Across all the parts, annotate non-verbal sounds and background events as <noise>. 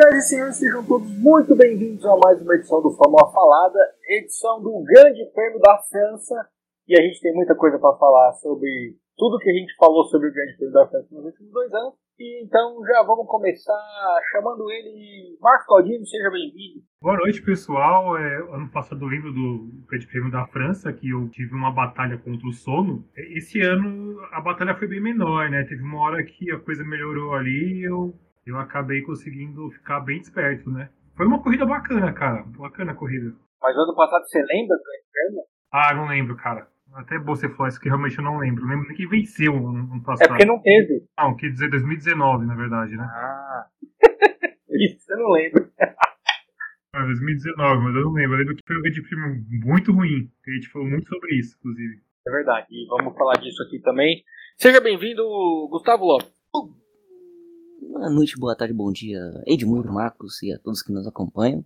Senhoras e senhores, sejam todos muito bem-vindos a mais uma edição do Fórmula Falada, edição do Grande Prêmio da França. E a gente tem muita coisa para falar sobre tudo que a gente falou sobre o Grande Prêmio da França nos últimos dois anos. E então já vamos começar chamando ele. Marcos Caldino, seja bem-vindo. Boa noite, pessoal. É, ano passado eu lembro do Grande Prêmio da França, que eu tive uma batalha contra o sono. Esse ano a batalha foi bem menor, né? Teve uma hora que a coisa melhorou ali e eu, eu acabei conseguindo ficar bem desperto, né? Foi uma corrida bacana, cara. Bacana a corrida. Mas ano passado você lembra do Prêmio? Ah, não lembro, cara. Até você falou isso que realmente eu não lembro. Eu lembro nem que venceu no passado. É porque não teve. Não, quer dizer 2019, na verdade, né? Ah. <laughs> Isso você não lembra. <laughs> Ah, 2019, mas eu não lembro. Eu lembro que foi um grande prêmio muito ruim. A gente falou muito sobre isso, inclusive. É verdade. E vamos falar disso aqui também. Seja bem-vindo, Gustavo Lopes. Boa noite, boa tarde, bom dia, Edmundo, Marcos e a todos que nos acompanham.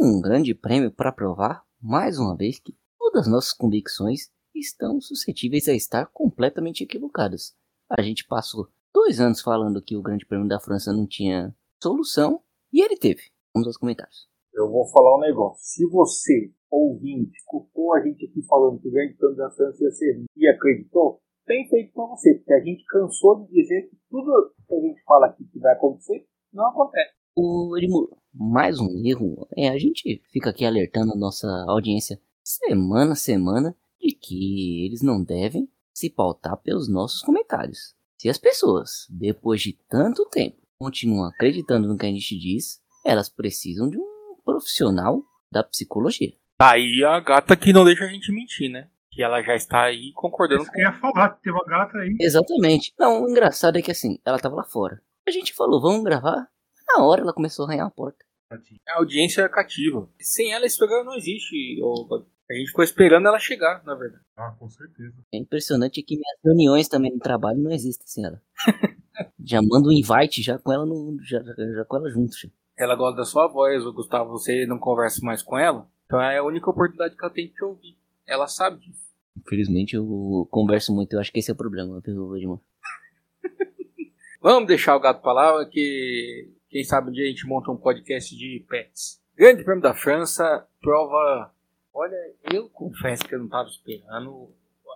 Um grande prêmio para provar, mais uma vez, que todas as nossas convicções estão suscetíveis a estar completamente equivocadas. A gente passou dois anos falando que o Grande Prêmio da França não tinha solução e ele teve. Vamos aos comentários. Eu vou falar um negócio. Se você, ouvinte, escutou a gente aqui falando que o Grande Prêmio da França ia ser e acreditou, tem feito pra você, porque a gente cansou de dizer que tudo que a gente fala aqui que vai acontecer, não acontece. O Edmundo, mais um erro é a gente fica aqui alertando a nossa audiência semana a semana de que eles não devem se pautar pelos nossos comentários. Se as pessoas, depois de tanto tempo, continuam acreditando no que a gente diz, elas precisam de um profissional da psicologia. Tá aí a gata que não deixa a gente mentir, né? Que ela já está aí concordando Isso que eu ia falar, tem uma gata aí. Exatamente. Não, o engraçado é que assim, ela tava lá fora. A gente falou, vamos gravar. Na hora ela começou a arranhar a porta. A audiência é cativa. Sem ela esse programa não existe. A gente ficou esperando ela chegar, na verdade. Ah, com certeza. É impressionante que minhas reuniões também no trabalho não existem sem ela. <laughs> já manda um invite já com ela no, já, já com ela junto. Já. Ela gosta da sua voz, o Gustavo, você não conversa mais com ela. Então é a única oportunidade que ela tem de te ouvir. Ela sabe disso. Infelizmente eu converso muito, eu acho que esse é o problema, Edmund? <laughs> Vamos deixar o gato pra lá, que quem sabe um dia a gente monta um podcast de pets. Grande Prêmio da França, prova. Olha, eu confesso que eu não estava esperando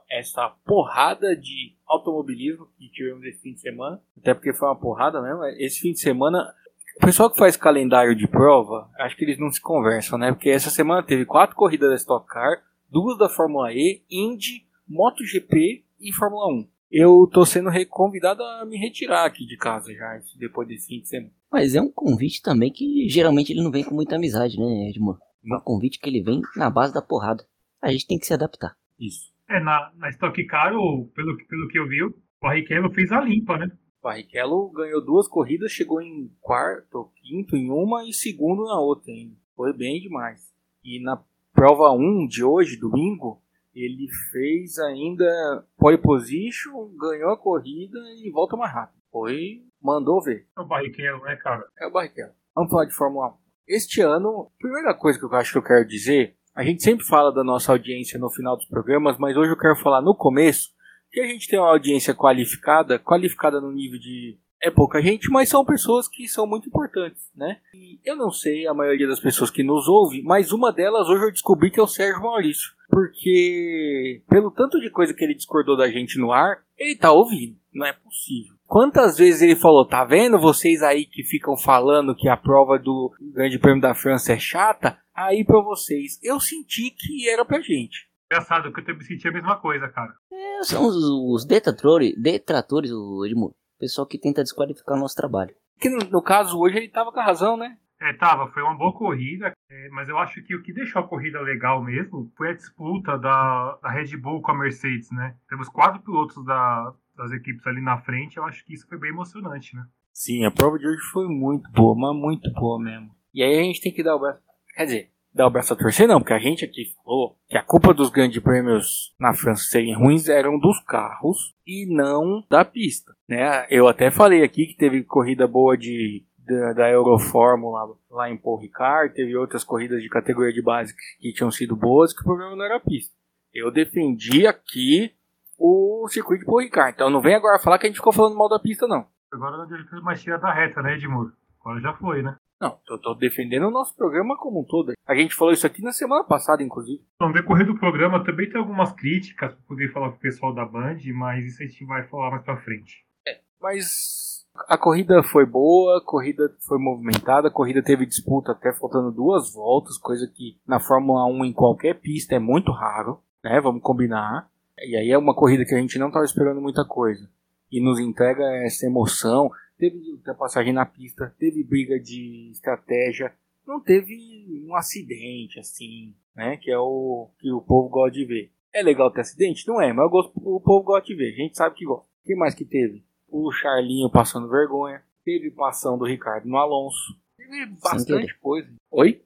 essa porrada de automobilismo que tivemos esse fim de semana. Até porque foi uma porrada mesmo. Esse fim de semana, o pessoal que faz calendário de prova, acho que eles não se conversam, né? Porque essa semana teve quatro corridas da Stock Car, duas da Fórmula E, Indy, MotoGP e Fórmula 1. Eu tô sendo convidado a me retirar aqui de casa já, depois desse fim de semana. Mas é um convite também que geralmente ele não vem com muita amizade, né, Edmund? É um convite que ele vem na base da porrada. A gente tem que se adaptar. Isso. É, na, na Stock Car, pelo, que- pelo que eu vi, o Barrichello fez a limpa, né? Barrichello ganhou duas corridas, chegou em quarto, ou quinto em uma e segundo na outra ainda. Foi bem demais. E na prova 1 de hoje, domingo, ele fez ainda pole position, ganhou a corrida e volta mais rápido. Foi, mandou ver. É o Barrichello, né, cara? É o Barrichello. Vamos falar de Fórmula 1. Este ano, primeira coisa que eu acho que eu quero dizer, a gente sempre fala da nossa audiência no final dos programas, mas hoje eu quero falar no começo que a gente tem uma audiência qualificada, qualificada no nível de é pouca gente, mas são pessoas que são muito importantes, né? E eu não sei a maioria das pessoas que nos ouve, mas uma delas hoje eu descobri que é o Sérgio Maurício, porque pelo tanto de coisa que ele discordou da gente no ar, ele tá ouvindo, não é possível. Quantas vezes ele falou, tá vendo vocês aí que ficam falando que a prova do Grande Prêmio da França é chata? Aí pra vocês, eu senti que era pra gente. Engraçado, que eu também senti a mesma coisa, cara. É, são os, os detratores, detratores, o Edmund. O pessoal que tenta desqualificar o nosso trabalho. Que no, no caso hoje ele tava com a razão, né? É, tava, foi uma boa corrida, é, mas eu acho que o que deixou a corrida legal mesmo foi a disputa da, da Red Bull com a Mercedes, né? Temos quatro pilotos da, das equipes ali na frente, eu acho que isso foi bem emocionante, né? Sim, a prova de hoje foi muito boa, mas muito boa mesmo. E aí a gente tem que dar o braço. Quer dizer, dar o braço a torcer não, porque a gente aqui falou que a culpa dos grandes prêmios na França serem ruins eram dos carros e não da pista, né? Eu até falei aqui que teve corrida boa de da, da Eurofórmula lá em Paul Ricard, teve outras corridas de categoria de base que tinham sido boas, que o problema não era a pista. Eu defendi aqui o circuito de Paul Ricard, então não vem agora falar que a gente ficou falando mal da pista não. Agora não adianta mais tirar da reta, né, Edmur? Agora já foi, né? Não, eu tô defendendo o nosso programa como um todo. A gente falou isso aqui na semana passada, inclusive. No decorrer do programa também tem algumas críticas para poder falar com o pessoal da Band, mas isso a gente vai falar mais pra frente. É, mas a corrida foi boa, a corrida foi movimentada, a corrida teve disputa até faltando duas voltas, coisa que na Fórmula 1 em qualquer pista é muito raro, né? Vamos combinar. E aí é uma corrida que a gente não estava esperando muita coisa. E nos entrega essa emoção teve ultrapassagem na pista, teve briga de estratégia, não teve um acidente assim, né? Que é o que o povo gosta de ver. É legal ter acidente? Não é, mas gosto, o povo gosta de ver, a gente sabe que gosta. O que mais que teve? O Charlinho passando vergonha, teve passão do Ricardo no Alonso, teve bastante coisa. Oi?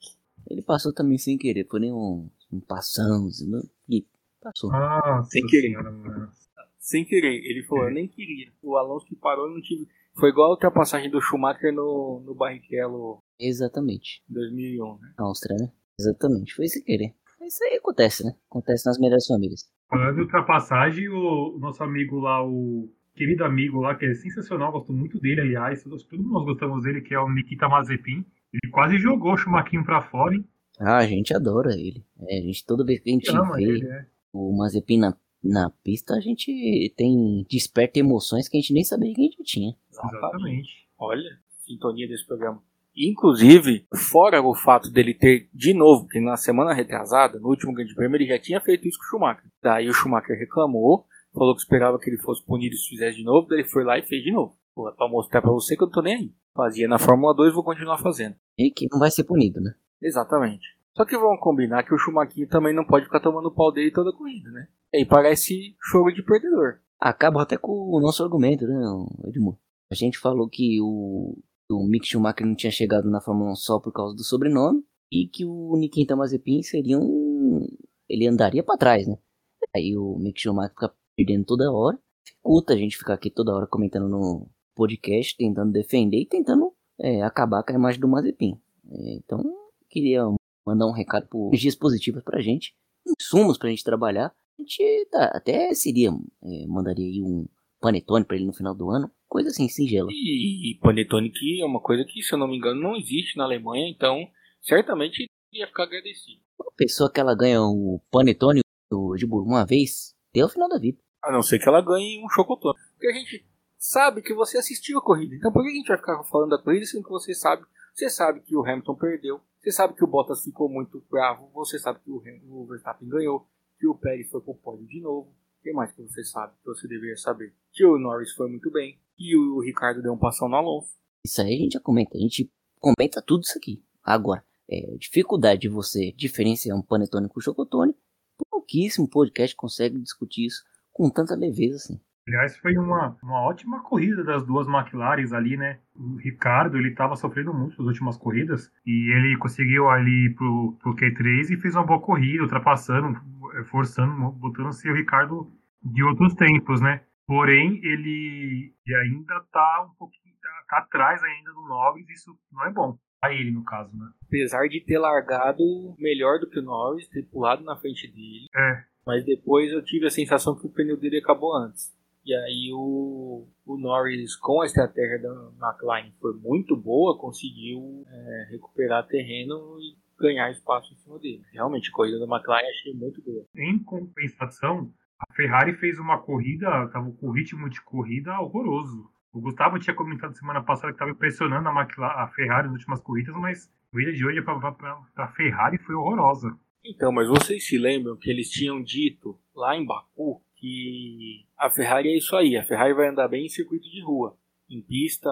Ele passou também sem querer, foi nem um, um passão, e passou. Ah, sem querer. Senhora, sem querer. Ele falou, é. eu nem queria. O Alonso que parou, eu não tive. Foi igual a ultrapassagem do Schumacher no, no Barrichello. Exatamente. 2001, né? Áustria, né? Exatamente. Foi sem querer. Isso aí acontece, né? Acontece nas melhores famílias. Falando de ultrapassagem, o, nosso amigo lá, o querido amigo lá, que é sensacional, gosto muito dele, aliás, todos, todos nós gostamos dele, que é o Nikita Mazepin. Ele quase jogou o Schumacher pra fora, hein? Ah, a gente adora ele. É, a gente, toda vez que a gente vê ele, é. o Mazepin na na pista a gente tem desperta emoções que a gente nem sabia que a gente tinha. Exatamente. Olha, sintonia desse programa. Inclusive, fora o fato dele ter, de novo, que na semana retrasada, no último Grande Prêmio, ele já tinha feito isso com o Schumacher. Daí o Schumacher reclamou, falou que esperava que ele fosse punido se fizesse de novo, daí ele foi lá e fez de novo. Pô, é pra mostrar pra você que eu não tô nem aí. Fazia na Fórmula 2 vou continuar fazendo. E que não vai ser punido, né? Exatamente. Só que vamos combinar que o Schumacher também não pode ficar tomando pau dele toda a corrida, né? E aí parece jogo de perdedor. Acaba até com o nosso argumento, né, Edmundo? A gente falou que o, o Mick Schumacher não tinha chegado na Fórmula 1 só por causa do sobrenome e que o Nikita Mazepin seria um... ele andaria para trás, né? Aí o Mick Schumacher fica perdendo toda hora. Dificulta a gente ficar aqui toda hora comentando no podcast, tentando defender e tentando é, acabar com a imagem do Mazepin. É, então, queria mandar um recado por dias positivos pra gente, insumos pra gente trabalhar. A gente tá, até seria, é, mandaria aí um panetone pra ele no final do ano, coisa assim, singela. E, e panetone que é uma coisa que, se eu não me engano, não existe na Alemanha, então certamente ia ficar agradecido. Uma pessoa que ela ganha o panetone do Gibur uma vez, até o final da vida. A não ser que ela ganhe um chocotone. Porque a gente sabe que você assistiu a corrida. Então por que a gente vai ficar falando da corrida sendo que você sabe? Você sabe que o Hamilton perdeu, você sabe que o Bottas ficou muito bravo, você sabe que o, Verstappen ganhou, que o Pérez foi pro pódio de novo. O que mais que você sabe que você deveria saber? Que o Norris foi muito bem e o Ricardo deu um passão no Alonso. Isso aí a gente já comenta, a gente comenta tudo isso aqui. Agora, é, dificuldade de você diferenciar um panetone com chocotone, pouquíssimo podcast consegue discutir isso com tanta leveza assim. Aliás, foi uma, uma ótima corrida das duas McLarens ali, né? O Ricardo, ele estava sofrendo muito nas últimas corridas e ele conseguiu ali pro, pro Q3 e fez uma boa corrida, ultrapassando, eh, forçando, botando-se o Ricardo de outros tempos, né? Porém, ele ainda tá um pouquinho, tá, tá atrás ainda do Norris, isso não é bom. A ele, no caso, né? Apesar de ter largado melhor do que o Norris, ter pulado na frente dele. É. Mas depois eu tive a sensação que o pneu dele acabou antes. E aí o, o Norris, com a estratégia da McLaren foi muito boa, conseguiu é, recuperar terreno e ganhar espaço em cima dele. Realmente, a corrida da McLaren achei muito boa. Em compensação, a Ferrari fez uma corrida, estava com ritmo de corrida horroroso. O Gustavo tinha comentado semana passada que estava impressionando a, McLaren, a Ferrari nas últimas corridas, mas a corrida de hoje para a Ferrari foi horrorosa. Então, mas vocês se lembram que eles tinham dito lá em Baku que a Ferrari é isso aí, a Ferrari vai andar bem em circuito de rua. Em pista,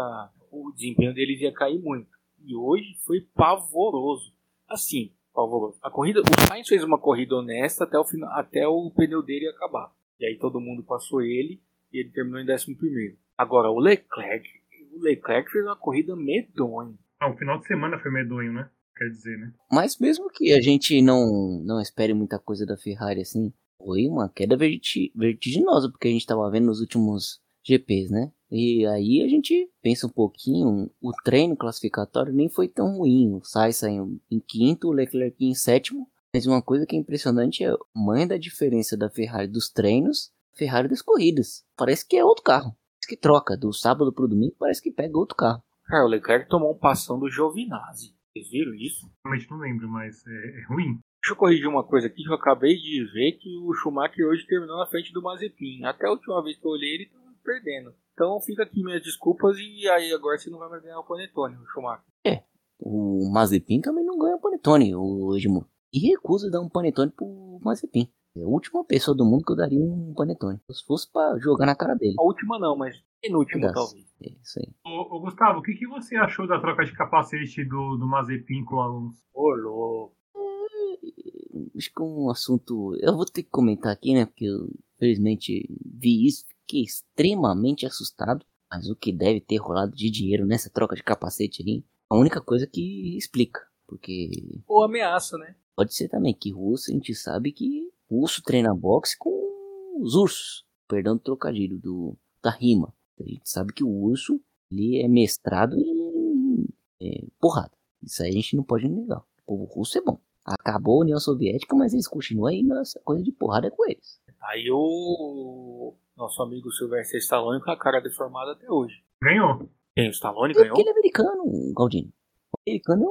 o desempenho deles ia cair muito. E hoje foi pavoroso. Assim, pavoroso. A corrida, o Sainz fez uma corrida honesta até o final, até o pneu dele acabar. E aí todo mundo passou ele e ele terminou em 11 primeiro. Agora o Leclerc, o Leclerc fez uma corrida medonha. Ah, o final de semana foi medonho, né? Quer dizer, né? Mas mesmo que a gente não não espere muita coisa da Ferrari assim, foi uma queda vertiginosa, porque a gente estava vendo nos últimos GPs, né? E aí a gente pensa um pouquinho, o treino classificatório nem foi tão ruim. O Sainz saiu em quinto, o Leclerc em sétimo. Mas uma coisa que é impressionante é a mãe da diferença da Ferrari dos treinos, Ferrari das corridas. Parece que é outro carro. Parece que troca do sábado para o domingo, parece que pega outro carro. Cara, o Leclerc tomou um passão do Giovinazzi. Vocês viram isso? Realmente não lembro, mas é, é ruim. Deixa eu corrigir uma coisa aqui que eu acabei de ver que o Schumacher hoje terminou na frente do Mazepin. Até a última vez que eu olhei ele estava perdendo. Então fica aqui minhas desculpas e aí agora você não vai mais ganhar o Panetone, o Schumacher. É, o Mazepin também não ganha o Panetone, o Edmundo. E recusa dar um Panetone pro Mazepin. É a última pessoa do mundo que eu daria um panetone. Se fosse pra jogar na cara dele. A última não, mas penúltima talvez. É isso aí. Ô, ô Gustavo, o que, que você achou da troca de capacete do, do Mazepin com o Alonso? Ô, louco. Acho que é um assunto. Eu vou ter que comentar aqui, né? Porque eu, infelizmente, vi isso. Fiquei extremamente assustado. Mas o que deve ter rolado de dinheiro nessa troca de capacete aí, a única coisa que explica. Porque. Ou ameaça, né? Pode ser também que russo a gente sabe que o urso treina boxe com os ursos. Perdão do trocadilho, do, da rima. A gente sabe que o urso ele é mestrado em é, porrada. Isso aí a gente não pode negar. O russo é bom. Acabou a União Soviética, mas eles continuam aí nessa coisa de porrada com eles. Aí o nosso amigo Sylvester Stallone com a cara deformada até hoje. Ganhou. Quem? O Stallone ganhou? porque ele é americano, Galdino. O americano,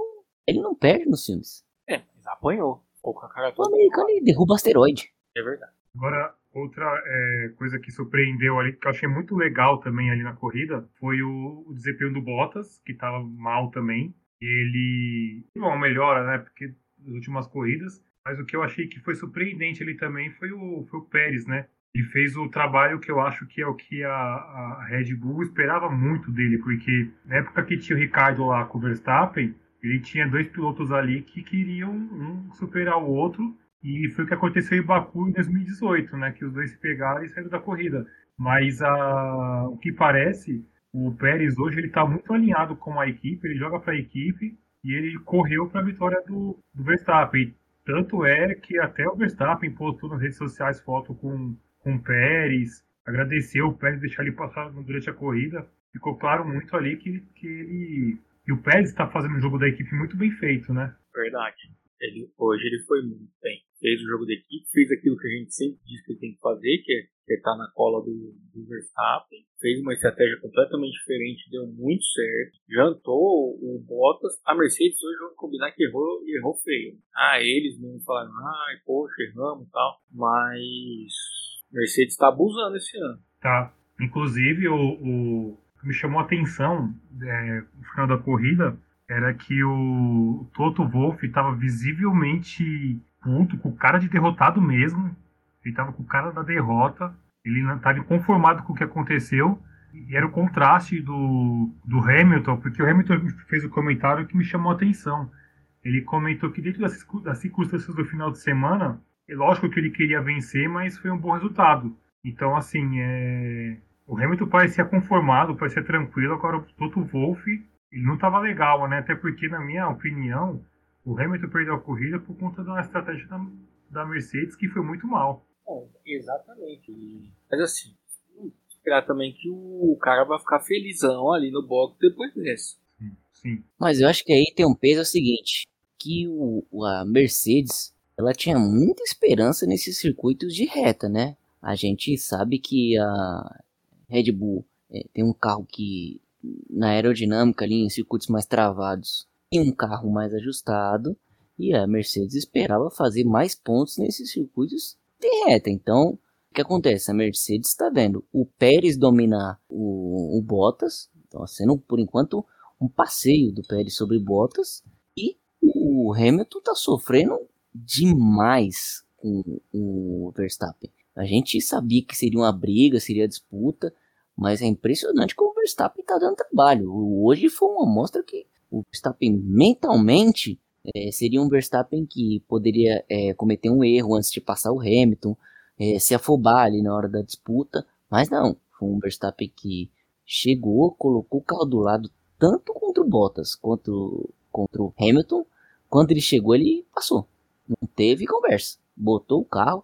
ele não perde nos filmes. É, mas apanhou. Ficou com a cara O americano, ele derruba asteroide. É verdade. Agora, outra é, coisa que surpreendeu ali, que eu achei muito legal também ali na corrida, foi o, o desempenho do Bottas, que estava mal também. Ele. Bom, uma melhora, né? Porque nas últimas corridas. Mas o que eu achei que foi surpreendente ali também foi o, foi o Pérez, né? Ele fez o trabalho que eu acho que é o que a, a Red Bull esperava muito dele, porque na época que tinha o Ricardo lá com o Verstappen, ele tinha dois pilotos ali que queriam um superar o outro, e foi o que aconteceu em Baku em 2018, né? Que os dois se pegaram e saíram da corrida. Mas a, o que parece, o Pérez hoje ele está muito alinhado com a equipe, ele joga para a equipe e ele correu para a vitória do, do Verstappen. Tanto é que até o Verstappen postou nas redes sociais foto com, com o Pérez, agradeceu o Pérez deixar ele passar durante a corrida. Ficou claro muito ali que, que ele. E o Pérez está fazendo um jogo da equipe muito bem feito, né? Verdade. Ele, hoje ele foi muito bem. Fez o jogo da equipe, fez aquilo que a gente sempre diz que ele tem que fazer, que é estar na cola do, do Verstappen. Fez uma estratégia completamente diferente, deu muito certo. Jantou o Bottas. A Mercedes hoje vamos combinar que errou, errou feio. Ah, eles mesmo falaram, ai, poxa, erramos e tal. Mas Mercedes está abusando esse ano. Tá. Inclusive, o, o me chamou a atenção é, no final da corrida era que o Toto Wolff estava visivelmente puto, com cara de derrotado mesmo. Ele estava com cara da derrota. Ele não estava inconformado com o que aconteceu. E era o contraste do, do Hamilton, porque o Hamilton fez o um comentário que me chamou a atenção. Ele comentou que dentro das, das circunstâncias do final de semana, é lógico que ele queria vencer, mas foi um bom resultado. Então, assim, é... o Hamilton parecia conformado, parecia tranquilo. Agora, o Toto Wolff, ele não estava legal, né? Até porque, na minha opinião, o Hamilton perdeu a corrida por conta da estratégia da, da Mercedes, que foi muito mal. Bom, exatamente. Mas assim, esperar também que o cara vai ficar felizão ali no box depois dessa. Sim, sim. Mas eu acho que aí tem um peso é o seguinte, que o, a Mercedes, ela tinha muita esperança nesses circuitos de reta, né? A gente sabe que a Red Bull é, tem um carro que na aerodinâmica ali em circuitos mais travados tem um carro mais ajustado e a Mercedes esperava fazer mais pontos nesses circuitos de reta. Então, o que acontece? A Mercedes está vendo o Pérez dominar o, o Bottas, então sendo por enquanto um passeio do Pérez sobre Bottas e o Hamilton está sofrendo demais com o Verstappen. A gente sabia que seria uma briga, seria disputa, mas é impressionante como o Verstappen está dando trabalho. Hoje foi uma amostra que o Verstappen mentalmente é, seria um Verstappen que poderia é, cometer um erro antes de passar o Hamilton, é, se afobar ali na hora da disputa, mas não, foi um Verstappen que chegou, colocou o carro do lado tanto contra o Bottas quanto contra o Hamilton, quando ele chegou ele passou, não teve conversa, botou o carro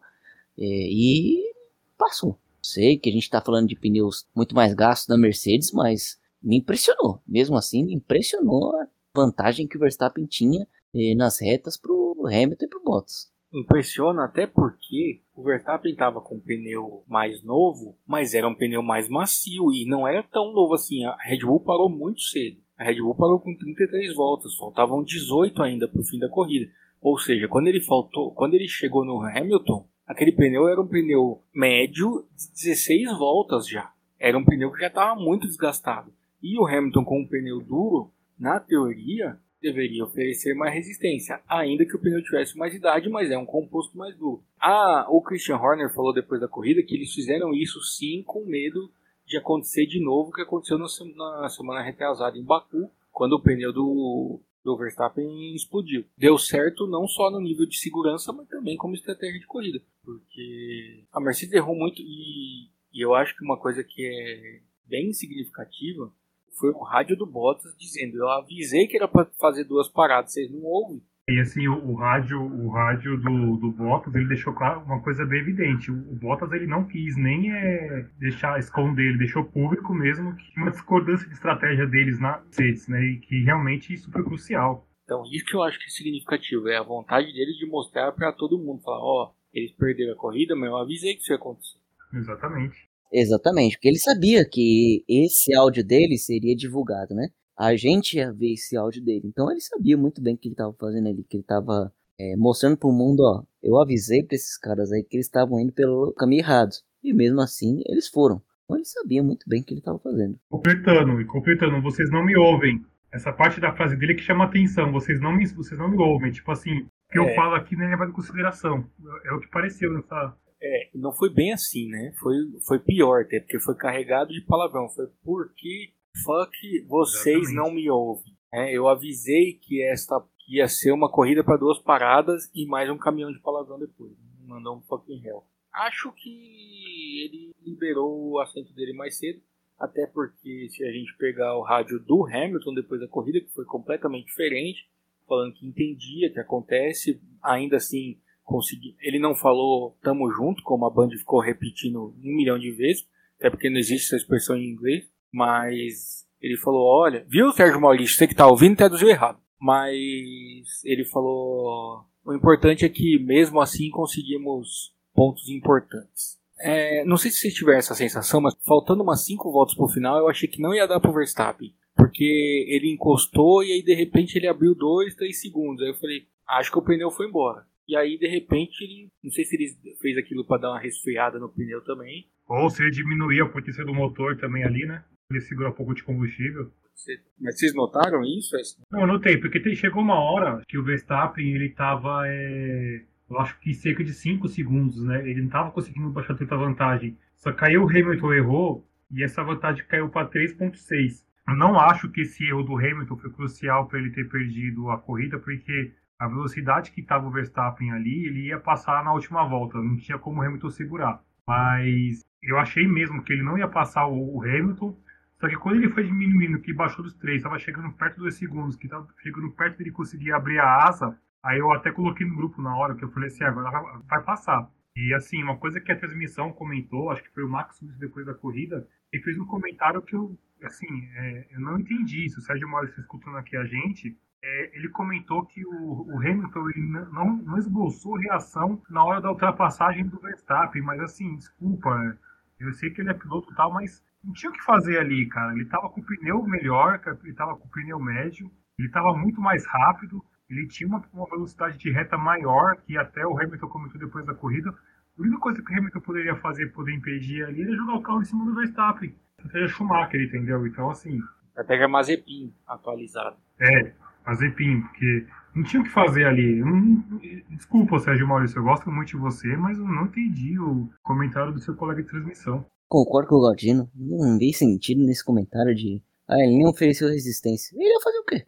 e passou. Sei que a gente está falando de pneus muito mais gastos da Mercedes, mas me impressionou. Mesmo assim, me impressionou a vantagem que o Verstappen tinha eh, nas retas pro Hamilton e pro Bottas. Impressiona até porque o Verstappen estava com um pneu mais novo, mas era um pneu mais macio e não era tão novo assim. A Red Bull parou muito cedo. A Red Bull parou com 33 voltas, faltavam 18 ainda para o fim da corrida. Ou seja, quando ele faltou, quando ele chegou no Hamilton, aquele pneu era um pneu médio de 16 voltas já. Era um pneu que já estava muito desgastado. E o Hamilton com um pneu duro, na teoria, deveria oferecer mais resistência, ainda que o pneu tivesse mais idade, mas é um composto mais duro. Ah, o Christian Horner falou depois da corrida que eles fizeram isso sim com medo de acontecer de novo o que aconteceu na semana, na semana retrasada em Baku, quando o pneu do, do Verstappen explodiu. Deu certo não só no nível de segurança, mas também como estratégia de corrida, porque a Mercedes errou muito e, e eu acho que uma coisa que é bem significativa foi o rádio do Bottas dizendo: Eu avisei que era para fazer duas paradas, vocês não ouvem. E assim, o, o, rádio, o rádio do, do Bottas, ele deixou claro uma coisa bem evidente. O, o Bottas ele não quis nem é, deixar esconder, ele deixou público mesmo que uma discordância de estratégia deles na Mercedes, né? E que realmente isso foi crucial. Então, isso que eu acho que é significativo, é a vontade deles de mostrar para todo mundo, falar, ó, oh, eles perderam a corrida, mas eu avisei que isso ia acontecer. Exatamente. Exatamente, porque ele sabia que esse áudio dele seria divulgado, né? A gente ia ver esse áudio dele. Então ele sabia muito bem o que ele estava fazendo ali, que ele estava é, mostrando para o mundo, ó, eu avisei para esses caras aí que eles estavam indo pelo caminho errado. E mesmo assim, eles foram. Então ele sabia muito bem o que ele estava fazendo. Completando, e completando, vocês não me ouvem. Essa parte da frase dele é que chama atenção, vocês não me, vocês não me ouvem. Tipo assim, o que é. eu falo aqui nem é levado em consideração. É o que pareceu nessa, é, não foi bem assim, né? Foi, foi pior, até porque foi carregado de palavrão. Foi porque fuck vocês Exatamente. não me ouvem. É, eu avisei que esta ia ser uma corrida para duas paradas e mais um caminhão de palavrão depois. Mandou um fucking hell. Acho que ele liberou o assento dele mais cedo. Até porque se a gente pegar o rádio do Hamilton depois da corrida, que foi completamente diferente, falando que entendia o que acontece, ainda assim conseguir. Ele não falou tamo junto, como a Band ficou repetindo um milhão de vezes, até porque não existe essa expressão em inglês, mas ele falou: olha, viu, Sérgio Maurício, você que tá ouvindo traduziu errado. Mas ele falou: o importante é que mesmo assim conseguimos pontos importantes. É, não sei se vocês tiveram essa sensação, mas faltando umas 5 voltas pro final, eu achei que não ia dar pro Verstappen. Porque ele encostou e aí de repente ele abriu 2, 3 segundos. Aí eu falei, acho que o pneu foi embora. E aí, de repente, ele. Não sei se ele fez aquilo para dar uma resfriada no pneu também. Ou se ele diminuir a potência do motor também ali, né? Ele segura um pouco de combustível. Mas vocês notaram isso? Não, eu notei, porque chegou uma hora que o Verstappen ele tava. É, eu acho que cerca de 5 segundos, né? Ele não tava conseguindo baixar tanta vantagem. Só caiu o Hamilton errou e essa vantagem caiu para 3,6. Eu não acho que esse erro do Hamilton foi crucial para ele ter perdido a corrida, porque a velocidade que estava o Verstappen ali, ele ia passar na última volta, não tinha como o Hamilton segurar. Mas eu achei mesmo que ele não ia passar o Hamilton, só que quando ele foi diminuindo, que baixou dos três, estava chegando perto dos segundos, que estava chegando perto dele conseguir abrir a asa, aí eu até coloquei no grupo na hora, que eu falei assim, agora vai, vai passar. E assim, uma coisa que a transmissão comentou, acho que foi o Max depois da corrida, ele fez um comentário que eu, assim, é, eu não entendi. Se o Sérgio Maurício escutando aqui a gente, é, ele comentou que o, o Hamilton ele não, não esboçou reação na hora da ultrapassagem do Verstappen, mas assim, desculpa, eu sei que ele é piloto e tal, mas não tinha o que fazer ali, cara. Ele tava com o pneu melhor, ele tava com o pneu médio, ele tava muito mais rápido, ele tinha uma, uma velocidade de reta maior, que até o Hamilton comentou depois da corrida. A única coisa que o Hamilton poderia fazer, poder impedir ali, era jogar o carro em cima do Verstappen. Até Schumacher, entendeu? Então, assim. Até que é Mazepin atualizado. É, fazer PIN, porque não tinha o que fazer ali. Desculpa, Sérgio Maurício, eu gosto muito de você, mas eu não entendi o comentário do seu colega de transmissão. Concordo com o Galdino, não vi sentido nesse comentário de. Ah, ele nem ofereceu resistência. Ele ia fazer o quê?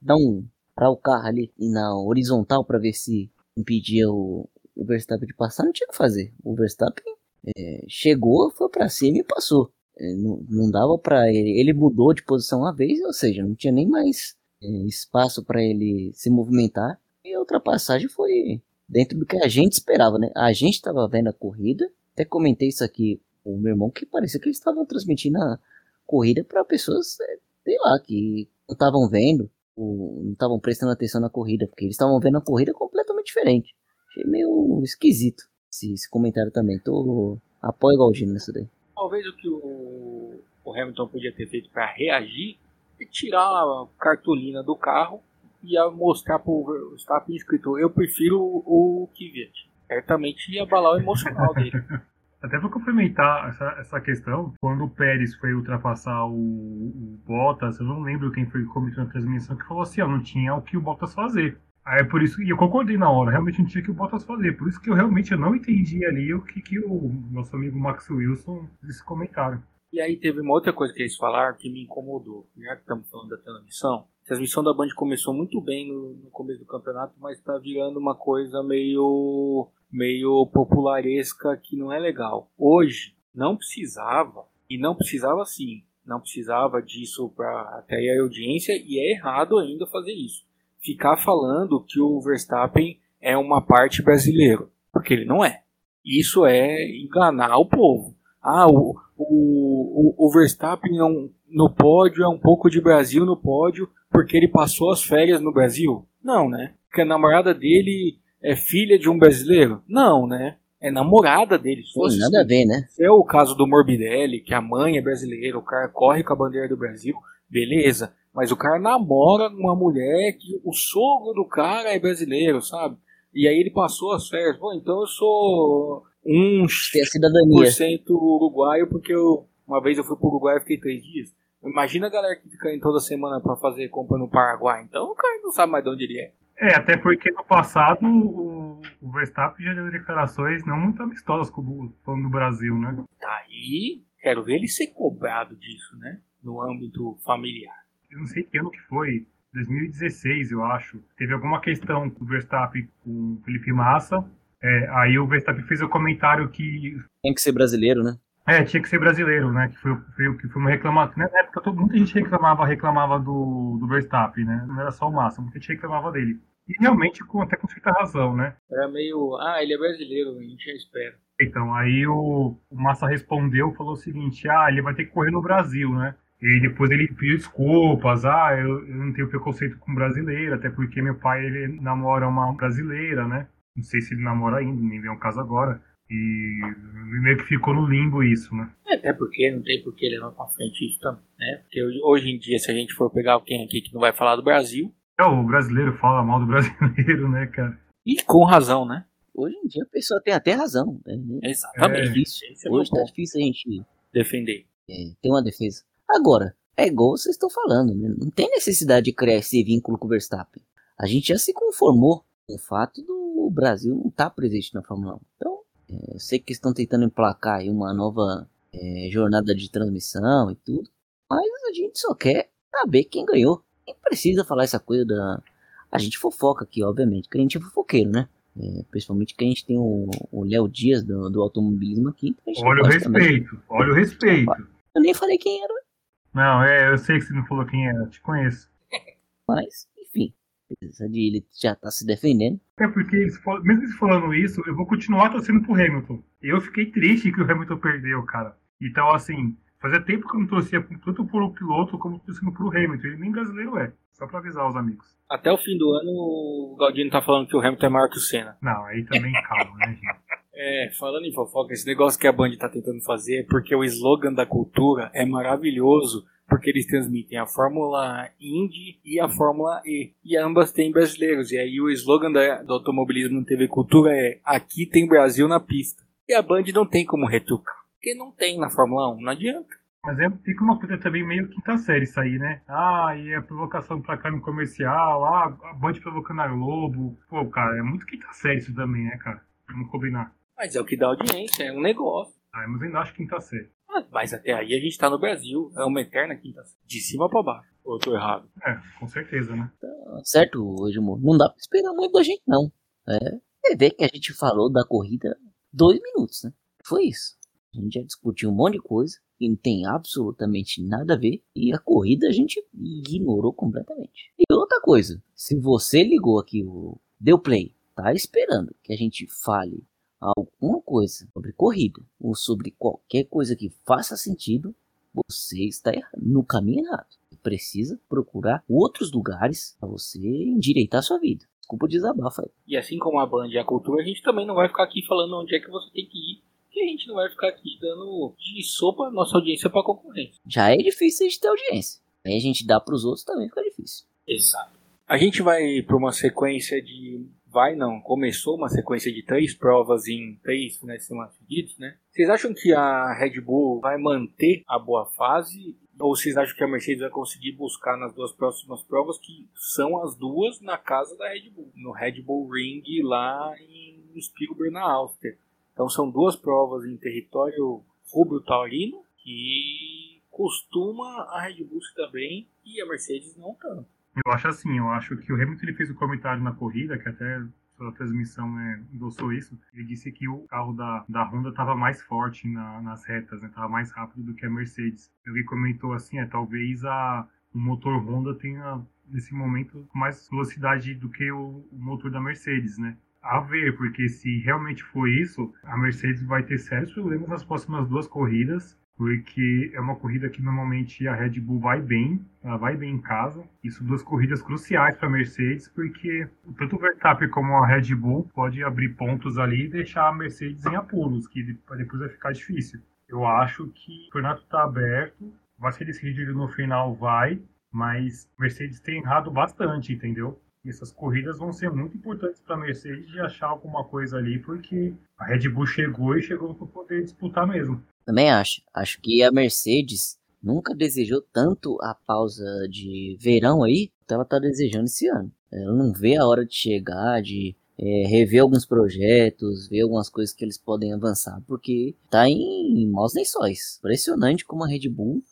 Dar um. parar o carro ali e na horizontal para ver se impedia o, o Verstappen de passar. Não tinha o que fazer. O Verstappen é, chegou, foi para cima e passou. É, não, não dava para ele. Ele mudou de posição uma vez, ou seja, não tinha nem mais espaço para ele se movimentar. E a ultrapassagem foi dentro do que a gente esperava, né? A gente estava vendo a corrida, até comentei isso aqui com o meu irmão, que parecia que eles estavam transmitindo a corrida para pessoas, é, sei lá, que não estavam vendo, não estavam prestando atenção na corrida, porque eles estavam vendo a corrida completamente diferente. Achei meio esquisito esse, esse comentário também. Tô apoio Galdino nisso daí. Talvez o que o, o Hamilton podia ter feito para reagir é tirar a cartolina do carro e ia mostrar pro Verstappen escrito eu prefiro o Kvyat. Certamente ia abalar o emocional dele. <laughs> Até vou complementar essa, essa questão, quando o Pérez foi ultrapassar o, o Bottas, eu não lembro quem foi que comentou na transmissão, que falou assim, ó, não tinha o que o Bottas fazer. Aí é por isso, e eu concordei na hora, realmente não tinha o que o Bottas fazer. Por isso que eu realmente não entendi ali o que, que o nosso amigo Max Wilson disse comentário. E aí teve uma outra coisa que eles falaram que me incomodou. Já que estamos falando da transmissão, a transmissão da Band começou muito bem no, no começo do campeonato, mas está virando uma coisa meio meio popularesca que não é legal. Hoje não precisava e não precisava sim, não precisava disso para atrair a audiência e é errado ainda fazer isso. Ficar falando que o Verstappen é uma parte brasileiro, porque ele não é. Isso é enganar o povo. Ah, o, o, o, o Verstappen é um, no pódio é um pouco de Brasil no pódio porque ele passou as férias no Brasil? Não, né? Porque a namorada dele é filha de um brasileiro? Não, né? É namorada dele. Fosse nada a ver, né? É o caso do Morbidelli, que a mãe é brasileira, o cara corre com a bandeira do Brasil, beleza. Mas o cara namora uma mulher que o sogro do cara é brasileiro, sabe? E aí ele passou as férias. Pô, então eu sou um Tem a cidadania. uruguaio, porque eu, uma vez eu fui pro Uruguai e fiquei três dias. Imagina a galera que fica indo toda semana para fazer compra no Paraguai. Então o cara não sabe mais de onde ele é. É, até porque no passado o, o Verstappen já deu declarações não muito amistosas com o falando do Brasil, né? Tá aí, quero ver ele ser cobrado disso, né? No âmbito familiar. Eu não sei que ano que foi, 2016, eu acho. Teve alguma questão com o Verstappen com o Felipe Massa. É, aí o Verstappen fez o comentário que. Tem que ser brasileiro, né? É, tinha que ser brasileiro, né? Que foi, foi, que foi uma reclamação. Na época, todo, muita gente reclamava, reclamava do, do Verstappen, né? Não era só o Massa, muita gente reclamava dele. E realmente, com, até com certa razão, né? Era meio. Ah, ele é brasileiro, a gente já espera. Então, aí o, o Massa respondeu, falou o seguinte: ah, ele vai ter que correr no Brasil, né? E depois ele pediu desculpas, ah, eu, eu não tenho preconceito com brasileiro, até porque meu pai ele namora uma brasileira, né? Não sei se ele namora ainda, nem vem um caso agora. E meio que ficou no limbo isso, né? É, até porque não tem por que levar pra frente isso também, né? Porque hoje em dia, se a gente for pegar alguém aqui que não vai falar do Brasil. É, o brasileiro fala mal do <laughs> brasileiro, né, cara? E com razão, né? Hoje em dia a pessoa tem até razão. Né? Exatamente. É difícil. É hoje tá difícil a gente defender. É, ter uma defesa. Agora, é igual vocês estão falando, né? Não tem necessidade de criar esse vínculo com o Verstappen. A gente já se conformou com o fato do Brasil não estar tá presente na Fórmula 1. Então, é, sei que estão tentando emplacar aí uma nova é, jornada de transmissão e tudo, mas a gente só quer saber quem ganhou. Nem precisa falar essa coisa da. A gente fofoca aqui, obviamente, que a gente é fofoqueiro, né? É, principalmente que a gente tem o Léo Dias do, do, automobilismo aqui. Olha o respeito, também. olha o respeito. Eu nem falei quem era. Não, é, eu sei que você não falou quem era, te conheço. Mas, enfim, apesar de ele já tá se defendendo. É porque, eles, mesmo eles falando isso, eu vou continuar torcendo pro Hamilton. Eu fiquei triste que o Hamilton perdeu, cara. Então, assim, fazia tempo que eu não torcia tanto pro piloto como torcendo pro Hamilton. Ele nem brasileiro é. Só pra avisar os amigos. Até o fim do ano, o Galdino tá falando que o Hamilton é maior que o Senna. Não, aí também <laughs> calma, né, gente? É, falando em fofoca, esse negócio que a Band tá tentando fazer é porque o slogan da cultura é maravilhoso porque eles transmitem a Fórmula Indy e a Fórmula E. E ambas têm brasileiros. E aí o slogan da, do automobilismo na TV Cultura é Aqui tem Brasil na pista. E a Band não tem como retrucar. Porque não tem na Fórmula 1, não adianta. Mas é, fica uma coisa também meio quinta série isso aí, né? Ah, e a provocação pra carne comercial, ah, a Band provocando a Globo. Pô, cara, é muito quinta série isso também, né, cara? Vamos combinar. Mas é o que dá audiência, é um negócio. Ah, mas ainda acho quinta série. Mas até aí a gente tá no Brasil, é uma eterna quinta De cima pra baixo. Ou eu tô errado? É, com certeza, né? Tá certo, Edmur. Não dá pra esperar muito da gente, não. É, é ver que a gente falou da corrida dois minutos, né? Foi isso. A gente já discutiu um monte de coisa que não tem absolutamente nada a ver. E a corrida a gente ignorou completamente. E outra coisa, se você ligou aqui o deu play, tá esperando que a gente fale alguma coisa sobre corrida ou sobre qualquer coisa que faça sentido, você está no caminho errado. Precisa procurar outros lugares para você endireitar sua vida. Desculpa o desabafo aí. E assim como a Band e a cultura, a gente também não vai ficar aqui falando onde é que você tem que ir. Que a gente não vai ficar aqui dando de sopa nossa audiência para concorrência. Já é difícil de ter audiência. Aí a gente dá para os outros também fica difícil. Exato. A gente vai para uma sequência de vai não, começou uma sequência de três provas em três finais de semana seguidos, né? Vocês acham que a Red Bull vai manter a boa fase ou vocês acham que a Mercedes vai conseguir buscar nas duas próximas provas que são as duas na casa da Red Bull, no Red Bull Ring lá em Spielberg na Áustria. Então são duas provas em território rubro-taurino que costuma a Red Bull se dar bem e a Mercedes não tanto. Eu acho assim, eu acho que o Hamilton ele fez um comentário na corrida, que até a transmissão né, endossou isso. Ele disse que o carro da, da Honda estava mais forte na, nas retas, estava né, mais rápido do que a Mercedes. Ele comentou assim, é, talvez a, o motor Honda tenha, nesse momento, mais velocidade do que o, o motor da Mercedes, né? a ver, porque se realmente for isso, a Mercedes vai ter sérios problemas nas próximas duas corridas, porque é uma corrida que normalmente a Red Bull vai bem, ela vai bem em casa. Isso duas corridas cruciais para a Mercedes, porque tanto o Verstappen como a Red Bull pode abrir pontos ali e deixar a Mercedes em apuros, que depois vai ficar difícil. Eu acho que o campeonato está aberto, vai ser decidido no final, vai, mas Mercedes tem errado bastante, entendeu? E essas corridas vão ser muito importantes para a Mercedes de achar alguma coisa ali, porque a Red Bull chegou e chegou para poder disputar mesmo. Também acho. Acho que a Mercedes nunca desejou tanto a pausa de verão aí, então ela está desejando esse ano. Ela não vê a hora de chegar, de é, rever alguns projetos, ver algumas coisas que eles podem avançar, porque tá em maus lençóis. Impressionante como a Red Bull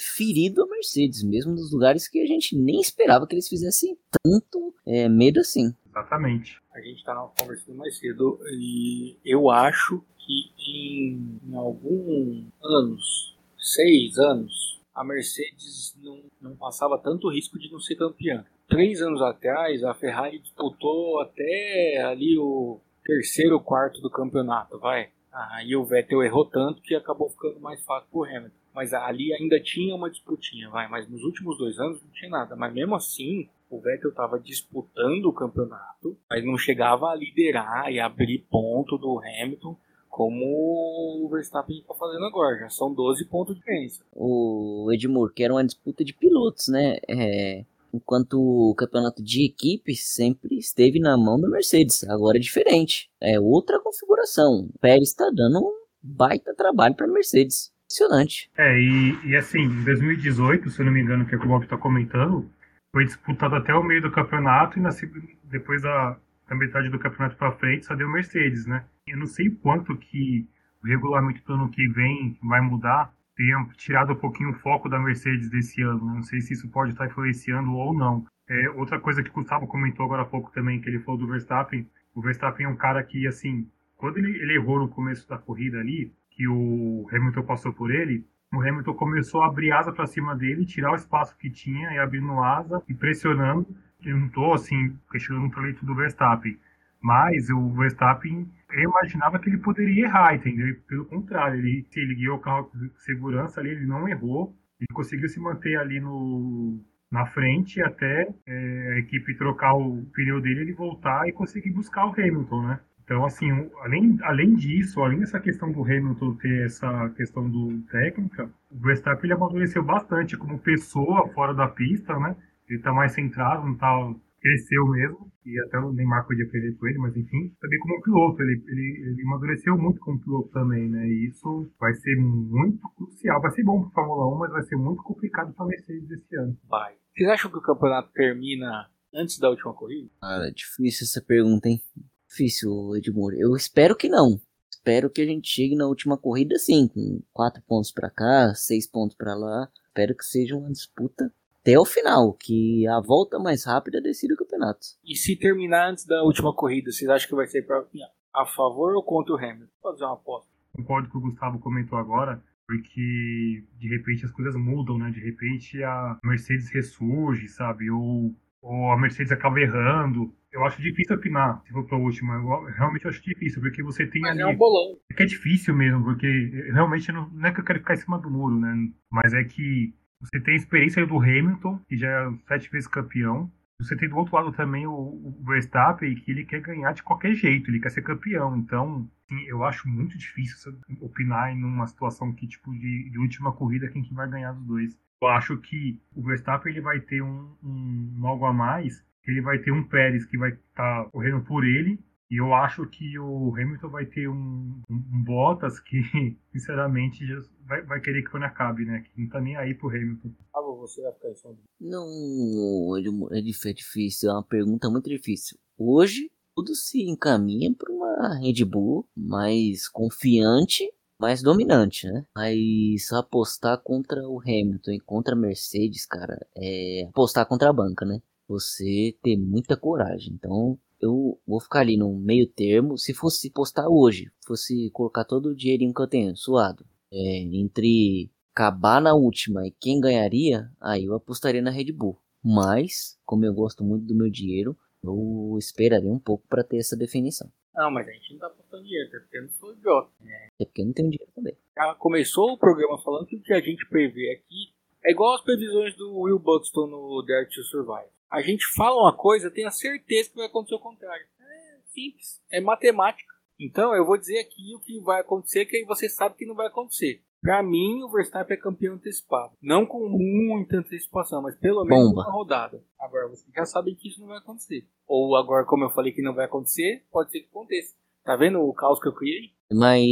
ferido a Mercedes, mesmo nos lugares que a gente nem esperava que eles fizessem tanto é, medo assim. Exatamente. A gente estava conversando mais cedo e eu acho que em, em alguns anos, seis anos, a Mercedes não, não passava tanto risco de não ser campeã. Três anos atrás, a Ferrari disputou até ali o terceiro, quarto do campeonato, vai. Aí o Vettel errou tanto que acabou ficando mais fácil pro Hamilton mas ali ainda tinha uma disputinha, vai. Mas nos últimos dois anos não tinha nada. Mas mesmo assim, o Vettel estava disputando o campeonato, mas não chegava a liderar e abrir ponto do Hamilton como o Verstappen está fazendo agora. Já são 12 pontos de diferença. O Edmur, que era uma disputa de pilotos, né? É, enquanto o campeonato de equipe sempre esteve na mão da Mercedes. Agora é diferente. É outra configuração. O Pérez está dando um baita trabalho para a Mercedes impressionante. É, e, e assim, em 2018, se eu não me engano, que é o que o Bob está comentando, foi disputado até o meio do campeonato e na, depois da, da metade do campeonato para frente só deu Mercedes, né? Eu não sei quanto que o regulamento do ano que vem vai mudar, tenha tirado um pouquinho o foco da Mercedes desse ano. Não sei se isso pode estar influenciando ou não. É, outra coisa que o Gustavo comentou agora há pouco também, que ele falou do Verstappen, o Verstappen é um cara que, assim, quando ele, ele errou no começo da corrida ali, que o Hamilton passou por ele, o Hamilton começou a abrir asa para cima dele, tirar o espaço que tinha e abrindo asa e pressionando. Eu não estou assim questionando o talento do Verstappen, mas o Verstappen eu imaginava que ele poderia errar, entendeu? Pelo contrário, ele se ele guiou o carro com segurança ali, ele não errou, ele conseguiu se manter ali no na frente até é, a equipe trocar o pneu dele, ele voltar e conseguir buscar o Hamilton, né? Então, assim, além, além disso, além dessa questão do Hamilton ter essa questão do técnica, o Verstappen ele amadureceu bastante como pessoa fora da pista, né? Ele tá mais centrado, não tá, cresceu mesmo, e até o Neymar podia perder com ele, mas enfim, também como piloto, ele, ele, ele amadureceu muito como piloto também, né? E isso vai ser muito crucial, vai ser bom para Fórmula 1, mas vai ser muito complicado para Mercedes esse ano. Vai. Vocês acham que o campeonato termina antes da última corrida? Cara, é difícil essa pergunta, hein? Difícil, Edmur. Eu espero que não. Espero que a gente chegue na última corrida assim, com quatro pontos para cá, seis pontos para lá. Espero que seja uma disputa até o final, que a volta mais rápida decida o campeonato. E se terminar antes da última corrida, vocês acham que vai ser pra, a favor ou contra o Hamilton? Pode fazer uma aposta. Concordo com o Gustavo comentou agora, porque de repente as coisas mudam, né? De repente a Mercedes ressurge, sabe? Ou, ou a Mercedes acaba errando eu acho difícil opinar, se for pra última. Eu realmente acho difícil, porque você tem Mas ali... é um bolão. É que é difícil mesmo, porque realmente não, não é que eu quero ficar em cima do muro, né? Mas é que você tem a experiência do Hamilton, que já é sete vezes campeão. Você tem do outro lado também o, o Verstappen, que ele quer ganhar de qualquer jeito, ele quer ser campeão. Então, assim, eu acho muito difícil opinar em uma situação que, tipo, de, de última corrida, quem que vai ganhar dos dois. Eu acho que o Verstappen ele vai ter um, um, um algo a mais, ele vai ter um Pérez que vai estar tá correndo por ele, e eu acho que o Hamilton vai ter um, um, um Bottas que, <laughs> sinceramente, vai, vai querer que o ano acabe, né? Que não tá nem aí pro Hamilton. Ah, você vai ficar em sombra? Não, é, é difícil, é uma pergunta muito difícil. Hoje, tudo se encaminha para uma Red Bull mais confiante, mais dominante, né? Mas apostar contra o Hamilton e contra a Mercedes, cara, é apostar contra a banca, né? Você ter muita coragem. Então, eu vou ficar ali no meio termo. Se fosse postar hoje, fosse colocar todo o dinheirinho que eu tenho suado é, entre acabar na última e quem ganharia, aí eu apostaria na Red Bull. Mas, como eu gosto muito do meu dinheiro, eu esperaria um pouco para ter essa definição. Não, mas a gente não tá apostando dinheiro, até porque eu não sou idiota. Né? É porque eu não tenho dinheiro também. Já começou o programa falando que o que a gente prevê aqui é igual as previsões do Will Buxton no Dare to Survive. A gente fala uma coisa, tem a certeza que vai acontecer o contrário. É simples, é matemática. Então eu vou dizer aqui o que vai acontecer, que aí você sabe que não vai acontecer. Para mim, o Verstappen é campeão antecipado. Não com muita antecipação, mas pelo menos Bomba. uma rodada. Agora, vocês já sabem que isso não vai acontecer. Ou agora, como eu falei que não vai acontecer, pode ser que aconteça. Tá vendo o caos que eu criei? Mas,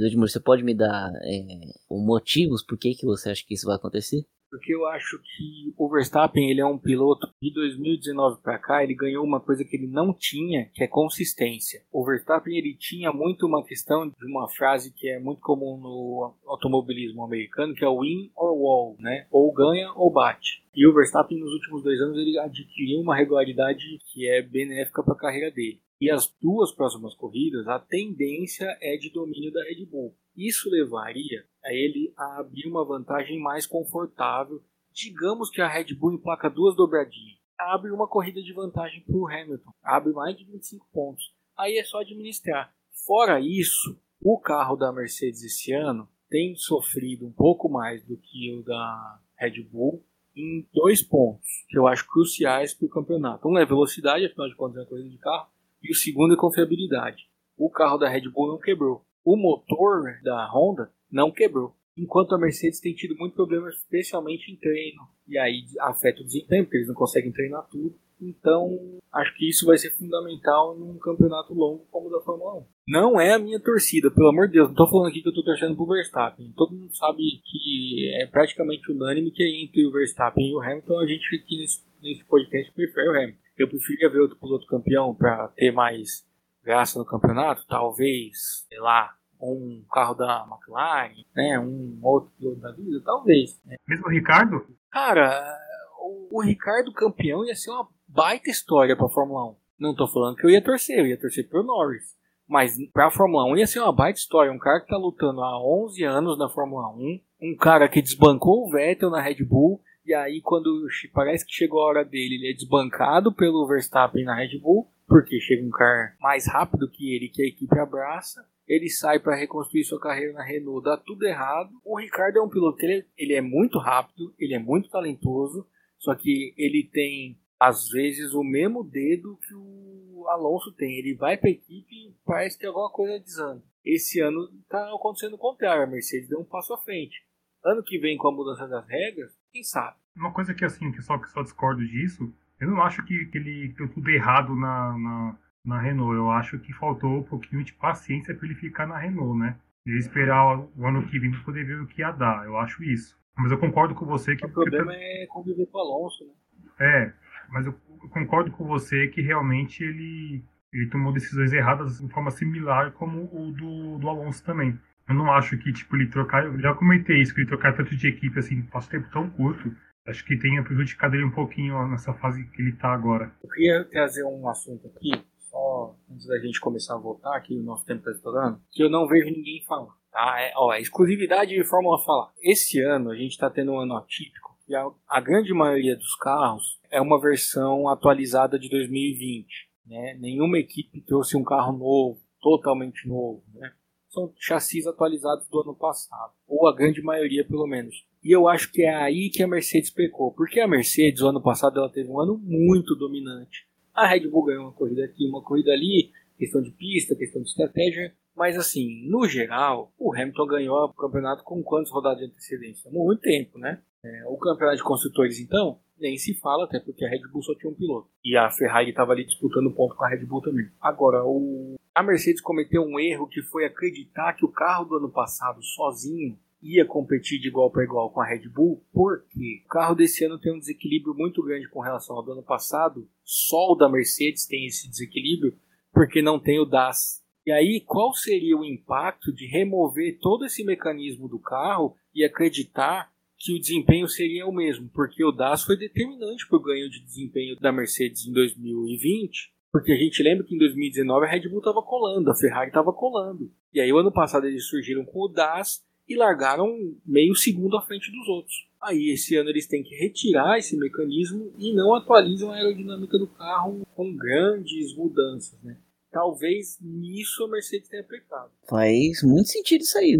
Edmur, você pode me dar é, motivos por que, que você acha que isso vai acontecer? Porque eu acho que o Verstappen ele é um piloto de 2019 para cá ele ganhou uma coisa que ele não tinha que é consistência. O Verstappen ele tinha muito uma questão de uma frase que é muito comum no automobilismo americano que é win or wall né? Ou ganha ou bate. E o Verstappen nos últimos dois anos ele adquiriu uma regularidade que é benéfica para a carreira dele. E as duas próximas corridas, a tendência é de domínio da Red Bull. Isso levaria a ele a abrir uma vantagem mais confortável. Digamos que a Red Bull emplaca duas dobradinhas. Abre uma corrida de vantagem para o Hamilton. Abre mais de 25 pontos. Aí é só administrar. Fora isso, o carro da Mercedes esse ano tem sofrido um pouco mais do que o da Red Bull em dois pontos que eu acho cruciais para o campeonato. Um é velocidade, afinal de contas é uma corrida de carro, e o segundo é confiabilidade. O carro da Red Bull não quebrou. O motor da Honda não quebrou. Enquanto a Mercedes tem tido muito problema, especialmente em treino. E aí afeta o desempenho, porque eles não conseguem treinar tudo. Então, acho que isso vai ser fundamental num campeonato longo como o da Fórmula 1. Não é a minha torcida, pelo amor de Deus. Não estou falando aqui que eu estou torcendo pro Verstappen. Todo mundo sabe que é praticamente unânime que entre o Verstappen e o Hamilton, a gente aqui nesse, nesse podcast prefere o Hamilton. Eu preferia ver outro piloto campeão para ter mais graça no campeonato, talvez, sei lá, um carro da McLaren, né, um outro piloto da vida, talvez. Né. Mesmo o Ricardo? Cara, o, o Ricardo campeão ia ser uma baita história para a Fórmula 1. Não tô falando que eu ia torcer, eu ia torcer pro Norris. Mas para a Fórmula 1 ia ser uma baita história. Um cara que tá lutando há 11 anos na Fórmula 1, um cara que desbancou o Vettel na Red Bull e aí, quando parece que chegou a hora dele, ele é desbancado pelo Verstappen na Red Bull, porque chega um cara mais rápido que ele, que a equipe abraça. Ele sai para reconstruir sua carreira na Renault, dá tudo errado. O Ricardo é um piloto que ele, ele é muito rápido, ele é muito talentoso, só que ele tem, às vezes, o mesmo dedo que o Alonso tem. Ele vai para a equipe e parece que alguma coisa desanda. Esse ano está acontecendo o contrário, a Mercedes deu um passo à frente. Ano que vem, com a mudança das regras, quem sabe? Uma coisa que assim, que só que só discordo disso, eu não acho que, que ele deu tudo errado na, na, na, Renault. Eu acho que faltou um pouquinho de paciência para ele ficar na Renault, né? Ele esperar o ano que vem para poder ver o que ia dar. Eu acho isso. Mas eu concordo com você que. O problema é conviver com o Alonso, né? É, mas eu, concordo com você que realmente ele, ele tomou decisões erradas de forma similar como o do, do Alonso também. Eu não acho que, tipo, ele trocar. Eu já comentei isso, que ele trocar tanto de equipe assim, passo tempo tão curto. Acho que tenha prejudicado ele um pouquinho ó, nessa fase que ele tá agora. Eu queria trazer um assunto aqui, só antes da gente começar a voltar, que o nosso tempo tá estourando, que eu não vejo ninguém falar. Tá? É, ó, é exclusividade de Fórmula falar. Esse ano a gente está tendo um ano atípico e a, a, grande maioria dos carros é uma versão atualizada de 2020. Né? Nenhuma equipe trouxe um carro novo, totalmente novo. Né? são chassis atualizados do ano passado, ou a grande maioria pelo menos. E eu acho que é aí que a Mercedes pecou, porque a Mercedes, o ano passado, ela teve um ano muito dominante. A Red Bull ganhou uma corrida aqui, uma corrida ali, questão de pista, questão de estratégia, mas assim, no geral, o Hamilton ganhou o campeonato com quantas rodadas de antecedência? Muito tempo, né? É, o campeonato de construtores, então, nem se fala, até porque a Red Bull só tinha um piloto. E a Ferrari estava ali disputando ponto com a Red Bull também. Agora, o... a Mercedes cometeu um erro que foi acreditar que o carro do ano passado sozinho ia competir de igual para igual com a Red Bull, porque o carro desse ano tem um desequilíbrio muito grande com relação ao do ano passado. Só o da Mercedes tem esse desequilíbrio, porque não tem o DAS. E aí, qual seria o impacto de remover todo esse mecanismo do carro e acreditar que o desempenho seria o mesmo? Porque o DAS foi determinante para o ganho de desempenho da Mercedes em 2020. Porque a gente lembra que em 2019 a Red Bull estava colando, a Ferrari estava colando. E aí, o ano passado, eles surgiram com o DAS e largaram meio segundo à frente dos outros. Aí esse ano eles têm que retirar esse mecanismo e não atualizam a aerodinâmica do carro com grandes mudanças, né? Talvez nisso a Mercedes tenha pecado. Faz muito sentido isso aí,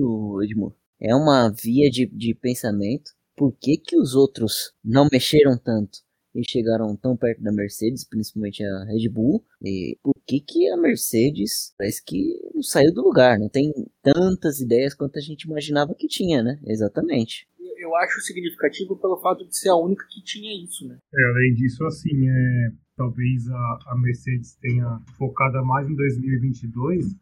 Edmur. É uma via de, de pensamento. Por que, que os outros não mexeram tanto? E chegaram tão perto da Mercedes, principalmente a Red Bull. E por que, que a Mercedes parece que não saiu do lugar? Não tem tantas ideias quanto a gente imaginava que tinha, né? Exatamente. Eu acho significativo pelo fato de ser a única que tinha isso, né? É, além disso, assim, é, talvez a, a Mercedes tenha focado mais em 2022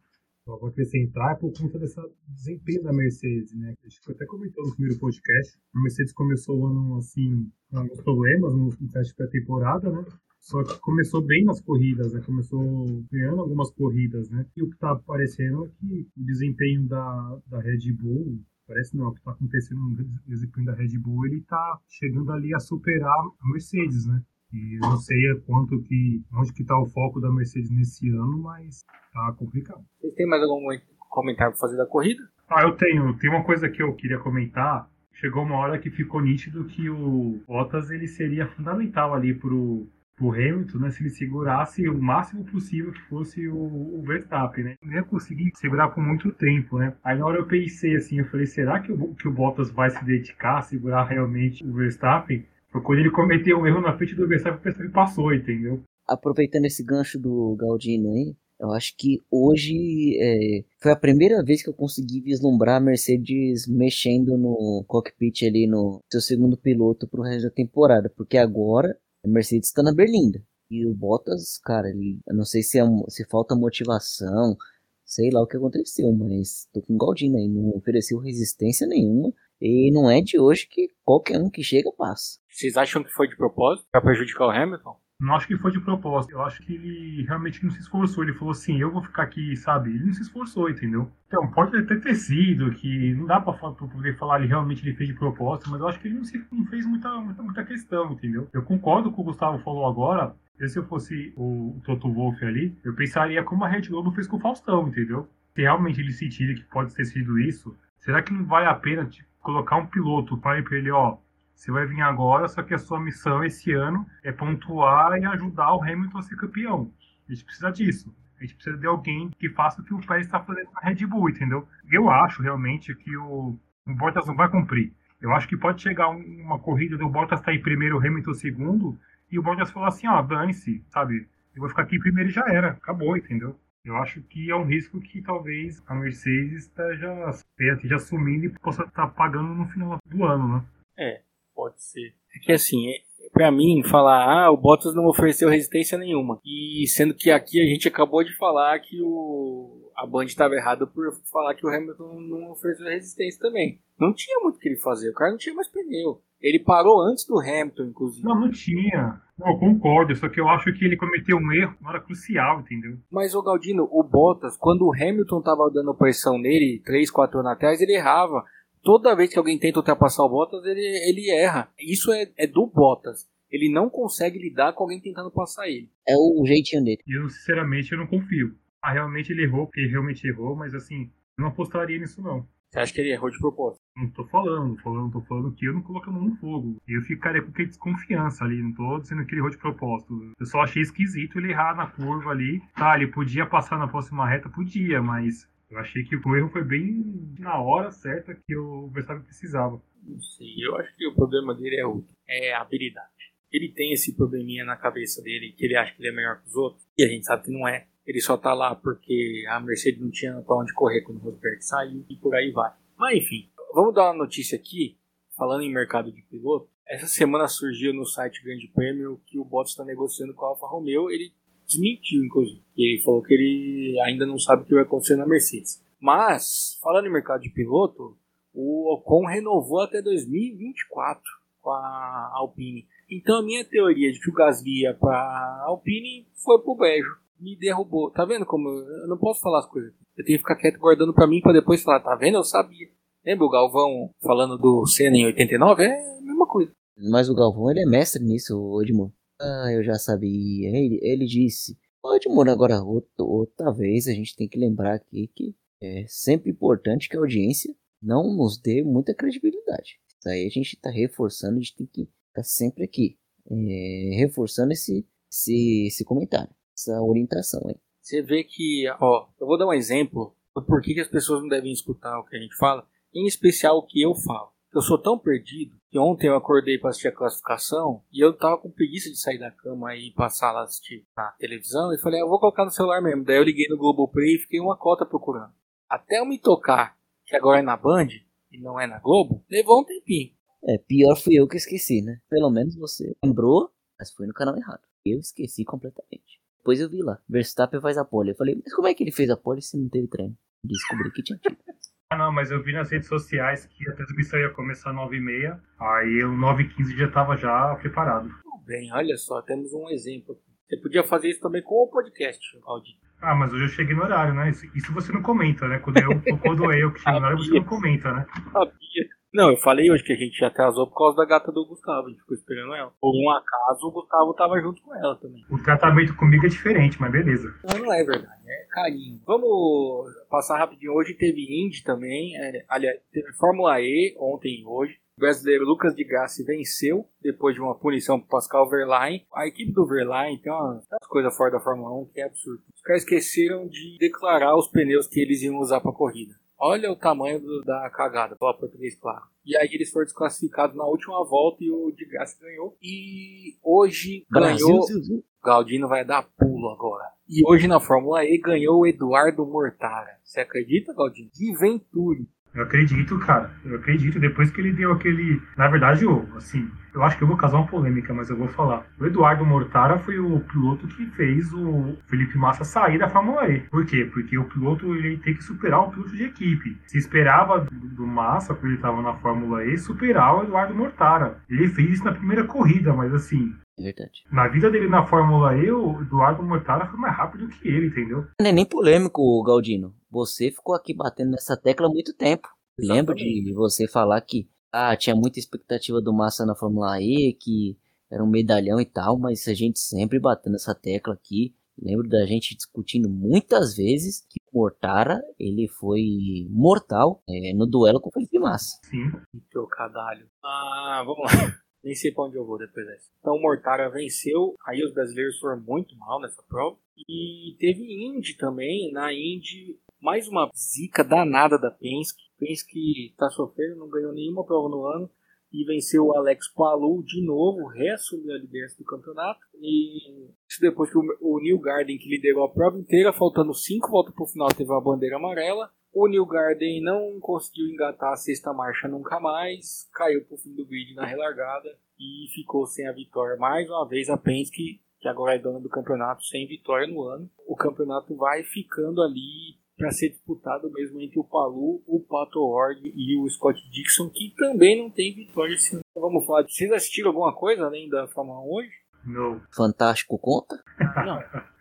só vou acrescentar é por conta desse desempenho da Mercedes, né? A gente até comentou no primeiro podcast. A Mercedes começou o ano, assim, com alguns problemas no teste pré-temporada, né? Só que começou bem nas corridas, né? Começou ganhando algumas corridas, né? E o que tá aparecendo é que o desempenho da, da Red Bull, parece não, o que tá acontecendo no desempenho da Red Bull, ele tá chegando ali a superar a Mercedes, né? E eu não sei quanto que, onde que tá o foco da Mercedes nesse ano, mas tá complicado. Vocês têm mais algum comentário para fazer da corrida? Ah, eu tenho. Tem uma coisa que eu queria comentar. Chegou uma hora que ficou nítido que o Bottas ele seria fundamental ali pro, pro Hamilton, né? Se ele segurasse o máximo possível que fosse o, o Verstappen, né? Não ia conseguir segurar por muito tempo, né? Aí na hora eu pensei assim, eu falei, será que o, que o Bottas vai se dedicar a segurar realmente o Verstappen? Foi quando ele cometeu um erro na frente do Verstappen, o Verstappen passou, entendeu? Aproveitando esse gancho do Galdino aí, eu acho que hoje é, foi a primeira vez que eu consegui vislumbrar a Mercedes mexendo no cockpit ali no seu segundo piloto pro resto da temporada, porque agora a Mercedes está na Berlinda. E o Bottas, cara, ele, eu não sei se, é, se falta motivação, sei lá o que aconteceu, mas tô com o Galdino aí, não ofereceu resistência nenhuma. E não é de hoje que qualquer um que chega passa. Vocês acham que foi de propósito para prejudicar o Hamilton? Não acho que foi de propósito. Eu acho que ele realmente não se esforçou. Ele falou assim: eu vou ficar aqui, sabe? Ele não se esforçou, entendeu? Então, pode até ter sido, que não dá pra, pra poder falar ele realmente ele fez de propósito, mas eu acho que ele não, se, não fez muita, muita, muita questão, entendeu? Eu concordo com o que o Gustavo falou agora. Se eu fosse o Toto Wolff ali, eu pensaria como a Red Globo fez com o Faustão, entendeu? Se realmente ele sentir que pode ter sido isso, será que não vale a pena tipo, colocar um piloto para ele, ó, você vai vir agora, só que a sua missão esse ano é pontuar e ajudar o Hamilton a ser campeão. A gente precisa disso. A gente precisa de alguém que faça o que o Pérez está fazendo na Red Bull, entendeu? Eu acho realmente que o, o Bottas não vai cumprir. Eu acho que pode chegar uma corrida do Bottas estar tá em primeiro, o Hamilton segundo, e o Bottas falar assim, ó, dane-se, sabe? Eu vou ficar aqui primeiro e já era, acabou, entendeu? Eu acho que é um risco que talvez a Mercedes esteja, esteja assumindo e possa estar tá pagando no final do ano, né? É, Pode ser. É que assim, é, para mim, falar, ah, o Bottas não ofereceu resistência nenhuma. E sendo que aqui a gente acabou de falar que o a Band estava errada por falar que o Hamilton não ofereceu resistência também. Não tinha muito o que ele fazer, o cara não tinha mais pneu. Ele parou antes do Hamilton, inclusive. Não, não tinha. Não, eu concordo, só que eu acho que ele cometeu um erro na hora crucial, entendeu? Mas, o Galdino, o Bottas, quando o Hamilton tava dando pressão nele, 3, 4 anos atrás, ele errava toda vez que alguém tenta ultrapassar o Bottas, ele, ele erra. Isso é, é do Bottas. Ele não consegue lidar com alguém tentando passar ele. É o jeitinho dele. E eu, sinceramente, eu não confio. Ah, realmente ele errou, porque ele realmente errou, mas assim, eu não apostaria nisso não. Você acha que ele errou de propósito? Não tô falando, falando, tô falando que eu não coloco a mão no fogo. Eu ficaria com aquele desconfiança ali, não tô dizendo que ele errou de propósito. Eu só achei esquisito ele errar na curva ali. Tá, ele podia passar na próxima reta, podia, mas eu achei que o erro foi bem na hora certa que o Verstappen precisava. Não sei, eu acho que o problema dele é outro, é a habilidade. Ele tem esse probleminha na cabeça dele, que ele acha que ele é melhor que os outros, e a gente sabe que não é. Ele só tá lá porque a Mercedes não tinha pra onde correr quando o Rosberg saiu, e por aí vai. Mas enfim, vamos dar uma notícia aqui. falando em mercado de piloto, essa semana surgiu no site Grande Prêmio que o Bottas está negociando com a Alfa Romeo. Ele desmentiu, inclusive. Ele falou que ele ainda não sabe o que vai acontecer na Mercedes. Mas, falando em mercado de piloto, o Ocon renovou até 2024 com a Alpine. Então a minha teoria de que o Gasly ia para a Alpine foi pro Bejo. Me derrubou. Tá vendo como eu não posso falar as coisas? Eu tenho que ficar quieto guardando para mim para depois falar, tá vendo? Eu sabia. Lembra o Galvão falando do Senna em 89? É a mesma coisa. Mas o Galvão, ele é mestre nisso, Edmundo. Ah, eu já sabia. Ele, ele disse. Edmundo, agora, outra, outra vez, a gente tem que lembrar aqui que é sempre importante que a audiência não nos dê muita credibilidade. Isso aí a gente está reforçando, a gente tem que estar sempre aqui, é, reforçando esse, esse, esse comentário, essa orientação aí. Você vê que, ó, eu vou dar um exemplo do porquê que as pessoas não devem escutar o que a gente fala, em especial o que eu falo. Eu sou tão perdido que ontem eu acordei para assistir a classificação e eu tava com preguiça de sair da cama e passar lá assistir na televisão e falei, ah, eu vou colocar no celular mesmo. Daí eu liguei no Globoplay e fiquei uma cota procurando. Até eu me tocar que agora é na Band e não é na Globo, levou um tempinho. É, pior fui eu que esqueci, né? Pelo menos você lembrou, mas foi no canal errado. Eu esqueci completamente. Depois eu vi lá, Verstappen faz a pole. Eu falei, mas como é que ele fez a pole se não teve treino? Descobri que tinha tido. <laughs> Ah, não, mas eu vi nas redes sociais que a transmissão ia começar às 9h30, aí o 9h15 já estava já preparado. Bem, olha só, temos um exemplo. Você podia fazer isso também com o podcast, Aldi. Ah, mas hoje eu cheguei no horário, né? Isso, isso você não comenta, né? Quando eu, quando eu <laughs> que chego no horário, você não comenta, né? Sabia. Não, eu falei hoje que a gente atrasou por causa da gata do Gustavo, a gente ficou esperando ela. Por um acaso, o Gustavo tava junto com ela também. O tratamento comigo é diferente, mas beleza. Não, não é verdade, é carinho. Vamos passar rapidinho. Hoje teve Indy também, é, aliás, teve Fórmula E ontem e hoje. O brasileiro Lucas de Gassi venceu depois de uma punição para Pascal Verlaine. A equipe do Verlaine tem umas coisas fora da Fórmula 1 que é absurdo. Os caras esqueceram de declarar os pneus que eles iam usar para corrida. Olha o tamanho do, da cagada, falar português claro. E aí eles foram desclassificados na última volta e o de Gassi ganhou. E hoje Brasil, ganhou. Brasil. Galdino vai dar pulo agora. E hoje na Fórmula E ganhou o Eduardo Mortara. Você acredita, Galdino? De Venturi. Eu acredito, cara. Eu acredito. Depois que ele deu aquele. Na verdade, eu, assim, eu acho que eu vou causar uma polêmica, mas eu vou falar. O Eduardo Mortara foi o piloto que fez o Felipe Massa sair da Fórmula E. Por quê? Porque o piloto ele tem que superar o piloto de equipe. Se esperava do, Massa, quando ele estava na Fórmula E, superar o Eduardo Mortara. Ele fez isso na primeira corrida, mas assim, verdade. na vida dele na Fórmula E, o Eduardo Mortara foi mais rápido que ele, entendeu? Não é nem polêmico, Galdino. Você ficou aqui batendo nessa tecla há muito tempo. Lembro de você falar que ah, tinha muita expectativa do Massa na Fórmula E, que era um medalhão e tal, mas a gente sempre batendo nessa tecla aqui. Lembro da gente discutindo muitas vezes que o Mortara ele foi mortal é, no duelo com o Felipe Massa. Sim. Trocadalho. Ah, vamos lá. <laughs> Nem sei pra onde eu vou depois dessa. Então o Mortara venceu, aí os brasileiros foram muito mal nessa prova. E teve Indy também, na Indy, mais uma zica danada da Penske. Penske tá sofrendo, não ganhou nenhuma prova no ano. E venceu o Alex Palou de novo, reassumiu a liderança do campeonato. E isso depois que o, o Neil Garden, que liderou a prova inteira, faltando cinco voltas pro final, teve uma bandeira amarela. O Neil Garden não conseguiu engatar a sexta marcha nunca mais, caiu pro fim do grid na relargada e ficou sem a vitória. Mais uma vez a Penske, que agora é dona do campeonato, sem vitória no ano. O campeonato vai ficando ali para ser disputado mesmo entre o Palu, o Pato Ward e o Scott Dixon, que também não tem vitória esse ano. Vamos falar, vocês assistiram alguma coisa além da Fórmula 1 hoje? Não. Fantástico conta? Não. <laughs>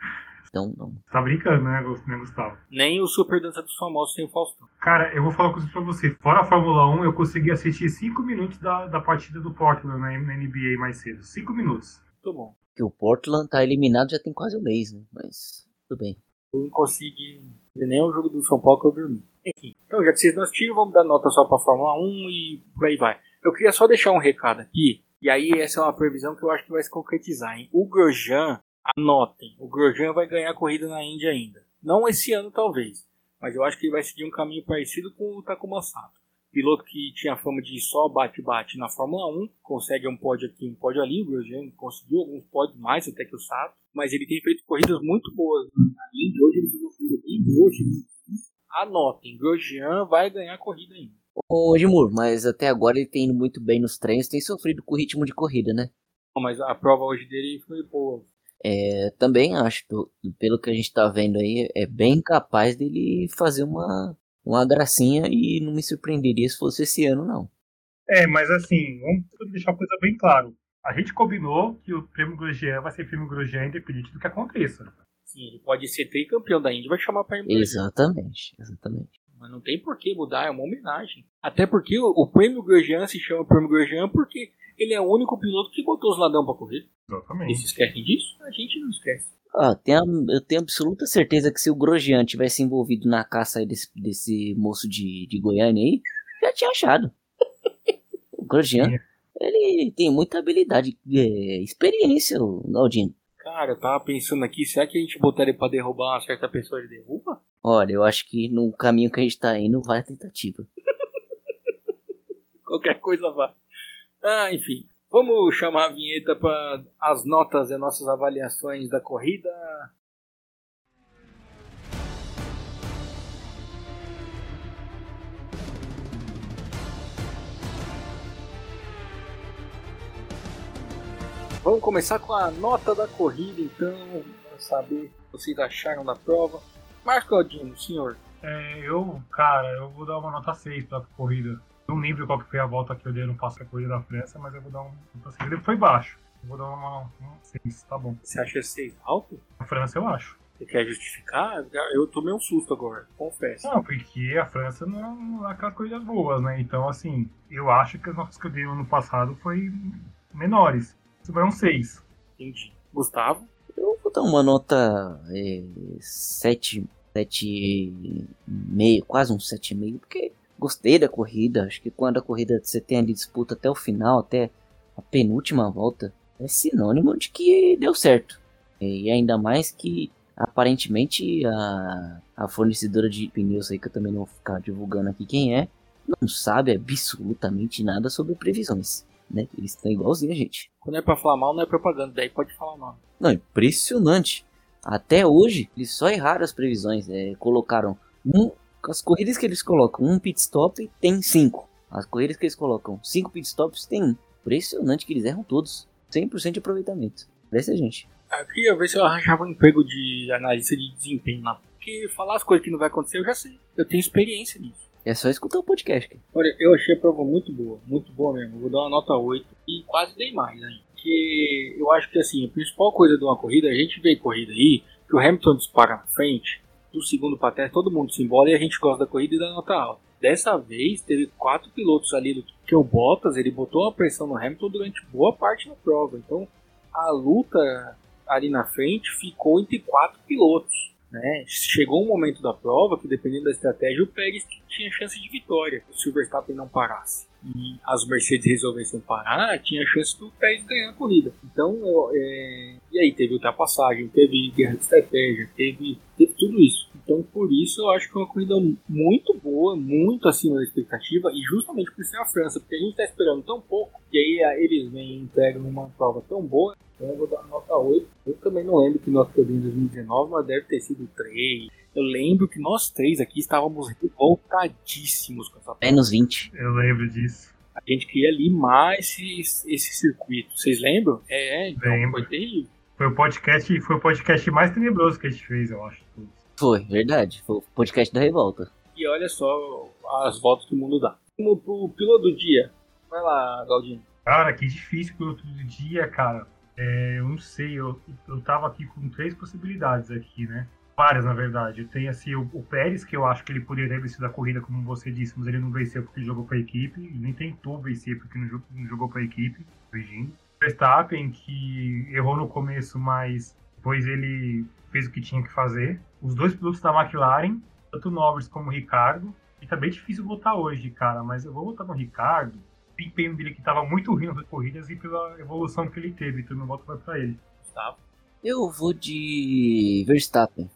Então não. Tá brincando, né, né, Gustavo? Nem o Super Dança dos Famosos sem o Faustão. Cara, eu vou falar uma coisa pra você. Fora a Fórmula 1, eu consegui assistir 5 minutos da, da partida do Portland na, na NBA mais cedo. 5 minutos. Muito bom. Que o Portland tá eliminado já tem quase um mês, né? Mas tudo bem. Eu não consegui ver o jogo do São Paulo que eu dormi. Enfim, então já que vocês não assistiram, vamos dar nota só pra Fórmula 1 e por aí vai. Eu queria só deixar um recado aqui, e aí essa é uma previsão que eu acho que vai se concretizar, hein? O Grosjean, anotem, o Grosjean vai ganhar a corrida na Índia ainda. Não esse ano, talvez, mas eu acho que ele vai seguir um caminho parecido com o Takuma Sato. Piloto que tinha fama de só bate-bate na Fórmula 1, consegue um pódio aqui, um pódio ali, o Grosjean conseguiu alguns pódios mais até que o Sato, mas ele tem feito corridas muito boas na Índia, hoje ele fez uma corrida bem boa, Anotem, Grosjean vai ganhar a corrida ainda. Ô, Edmur, mas até agora ele tem ido muito bem nos treinos, tem sofrido com o ritmo de corrida, né? Mas a prova hoje dele foi boa. É, também acho, pelo que a gente tá vendo aí, é bem capaz dele fazer uma, uma gracinha e não me surpreenderia se fosse esse ano, não. É, mas assim, vamos deixar uma coisa bem claro. A gente combinou que o prêmio Grosjean vai ser prêmio Grosjean independente do que aconteça. Sim, ele pode ser tricampeão da Indy, vai chamar para Exatamente, exatamente. Mas não tem por que mudar, é uma homenagem. Até porque o, o prêmio Grosjean se chama prêmio Grosjean porque ele é o único piloto que botou os ladrão para correr. Exatamente. Eles esquecem disso? A gente não esquece. Ah, tenho, eu tenho absoluta certeza que se o Grosjean tivesse envolvido na caça desse, desse moço de, de Goiânia aí, já tinha achado. <laughs> o Grosjean, ele tem muita habilidade, é, experiência, o Galdino. Cara, eu tava pensando aqui, será que a gente botar ele pra derrubar uma certa pessoa, ele derruba? Olha, eu acho que no caminho que a gente tá indo vai a tentativa. <laughs> Qualquer coisa vai. Ah, enfim. Vamos chamar a vinheta para as notas e nossas avaliações da corrida. Vamos começar com a nota da corrida, então, para saber o que vocês acharam da prova. Marco Aldino, senhor. É, eu, cara, eu vou dar uma nota 6 para a corrida. Não lembro qual que foi a volta que eu dei no passo da corrida da França, mas eu vou dar um nota 6. Ele foi baixo. Eu vou dar uma, uma 6, tá bom. Você acha 6 alto? A França eu acho. Você quer justificar? Eu tomei um susto agora, confesso. Não, porque a França não é aquelas coisas boas, né? Então, assim, eu acho que as notas que eu dei no ano passado foi menores. Isso vai um 6. Entendi. Gustavo? Eu vou dar uma nota é, 7, 7,5, quase um 7,5, porque gostei da corrida. Acho que quando a corrida você tem ali disputa até o final, até a penúltima volta, é sinônimo de que deu certo. E ainda mais que aparentemente a, a fornecedora de pneus aí, que eu também não vou ficar divulgando aqui quem é, não sabe absolutamente nada sobre previsões né? Eles estão igualzinho a gente. Quando é pra falar mal, não é propaganda, daí pode falar mal. Não, impressionante. Até hoje, eles só erraram as previsões. É, colocaram um. As corridas que eles colocam, um pit stop tem cinco. As corridas que eles colocam, cinco pit stops tem um. Impressionante que eles erram todos. 100% de aproveitamento. Parece a gente. Eu queria ver se eu arranjava um emprego de analista de desempenho lá. Porque falar as coisas que não vai acontecer eu já sei. Eu tenho experiência nisso. É só escutar o podcast. Olha, eu achei a prova muito boa, muito boa mesmo. Vou dar uma nota 8 e quase dei mais aí. Porque eu acho que assim, a principal coisa de uma corrida, a gente vê corrida aí, que o Hamilton dispara na frente, do segundo para trás, todo mundo se embola e a gente gosta da corrida e da nota alta. Dessa vez teve quatro pilotos ali, que o Bottas, ele botou uma pressão no Hamilton durante boa parte da prova. Então a luta ali na frente ficou entre quatro pilotos. Né? Chegou um momento da prova que, dependendo da estratégia, o Pérez tinha chance de vitória se o Verstappen não parasse. E as Mercedes resolvessem parar, tinha chance do Pérez ganhar a corrida. Então, é... e aí teve ultrapassagem, teve guerra de estratégia, teve, teve tudo isso. Então, por isso, eu acho que é uma corrida muito boa, muito acima da expectativa, e justamente por ser a França, porque a gente está esperando tão pouco, e aí eles vêm e entregam uma prova tão boa, então eu vou dar nota 8. Eu também não lembro que nós perdemos em 2019, mas deve ter sido 3. Eu lembro que nós três aqui estávamos revoltadíssimos com essa prova. Menos 20. Eu lembro disso. A gente queria limar esse, esse circuito. Vocês lembram? É, então Lembro. foi terrível. Foi o podcast, foi o podcast mais tenebroso que a gente fez, eu acho. Foi, verdade. Foi o podcast da revolta. E olha só as voltas que o mundo dá. Vamos pro piloto do dia. Vai lá, Galdinho. Cara, que difícil o piloto do dia, cara. É, eu não sei, eu, eu tava aqui com três possibilidades aqui, né? Várias, na verdade. Eu tenho assim, o, o Pérez, que eu acho que ele poderia ter vencido a corrida, como você disse, mas ele não venceu porque ele jogou para a equipe, nem tentou vencer porque não, jogou, não jogou para a equipe, corrigindo. Verstappen, que errou no começo, mas depois ele fez o que tinha que fazer. Os dois pilotos da McLaren, tanto o Norris como o Ricardo, e tá bem difícil votar hoje, cara, mas eu vou votar no Ricardo. O empenho dele que tava muito ruim nas corridas e pela evolução que ele teve, então meu voto vai para ele. Gustavo. Eu vou de Verstappen.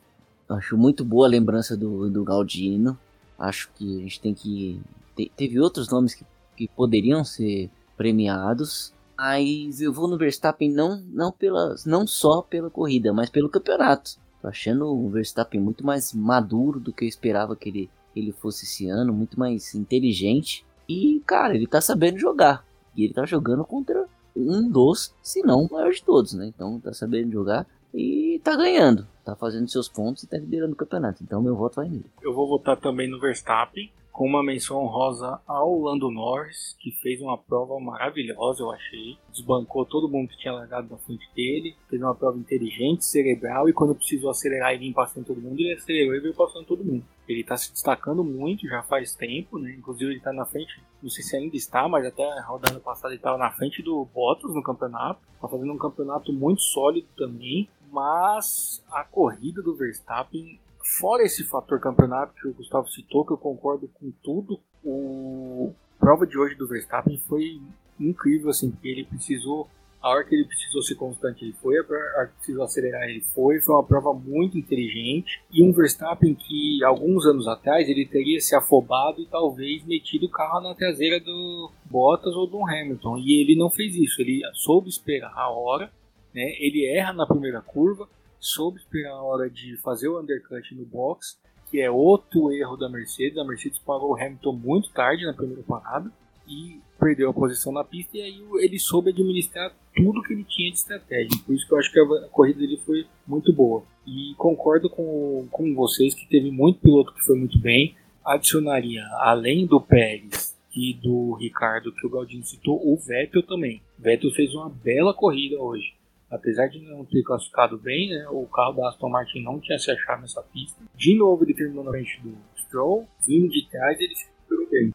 Acho muito boa a lembrança do, do Galdino. Acho que a gente tem que. Te, teve outros nomes que, que poderiam ser premiados. Mas eu vou no Verstappen não, não, pela, não só pela corrida, mas pelo campeonato. Tô achando o Verstappen muito mais maduro do que eu esperava que ele ele fosse esse ano, muito mais inteligente. E, cara, ele tá sabendo jogar. E ele tá jogando contra um dos, se não o maior de todos, né? Então tá sabendo jogar e tá ganhando. Tá fazendo seus pontos e tá liderando o campeonato. Então meu voto vai nele. Eu vou votar também no Verstappen com uma menção honrosa ao Lando Norris, que fez uma prova maravilhosa, eu achei. Desbancou todo mundo que tinha largado na frente dele, fez uma prova inteligente, cerebral, e quando precisou acelerar e vir passando todo mundo, ele acelerou e veio passando todo mundo. Ele está se destacando muito já faz tempo, né? Inclusive ele está na frente, não sei se ainda está, mas até a rodada passada ele estava na frente do Bottas no campeonato. Está fazendo um campeonato muito sólido também. Mas a corrida do Verstappen Fora esse fator campeonato que o Gustavo citou, que eu concordo com tudo, o prova de hoje do Verstappen foi incrível, assim, porque ele precisou, a hora que ele precisou ser constante, ele foi, a hora que precisou acelerar, ele foi, foi uma prova muito inteligente, e um Verstappen que, alguns anos atrás, ele teria se afobado e talvez metido o carro na traseira do Bottas ou do Hamilton, e ele não fez isso, ele soube esperar a hora, né, ele erra na primeira curva, soube esperar a hora de fazer o undercut no box, que é outro erro da Mercedes. A Mercedes parou o Hamilton muito tarde na primeira parada e perdeu a posição na pista e aí ele soube administrar tudo que ele tinha de estratégia. Por isso que eu acho que a corrida dele foi muito boa. E concordo com, com vocês que teve muito piloto que foi muito bem. Adicionaria, além do Pérez e do Ricardo que o Galdino citou, o Vettel também. O Vettel fez uma bela corrida hoje apesar de não ter classificado bem, né, o carro da Aston Martin não tinha se achado nessa pista. De novo ele terminou na frente do Stroll, vindo de trás ele se recuperou bem.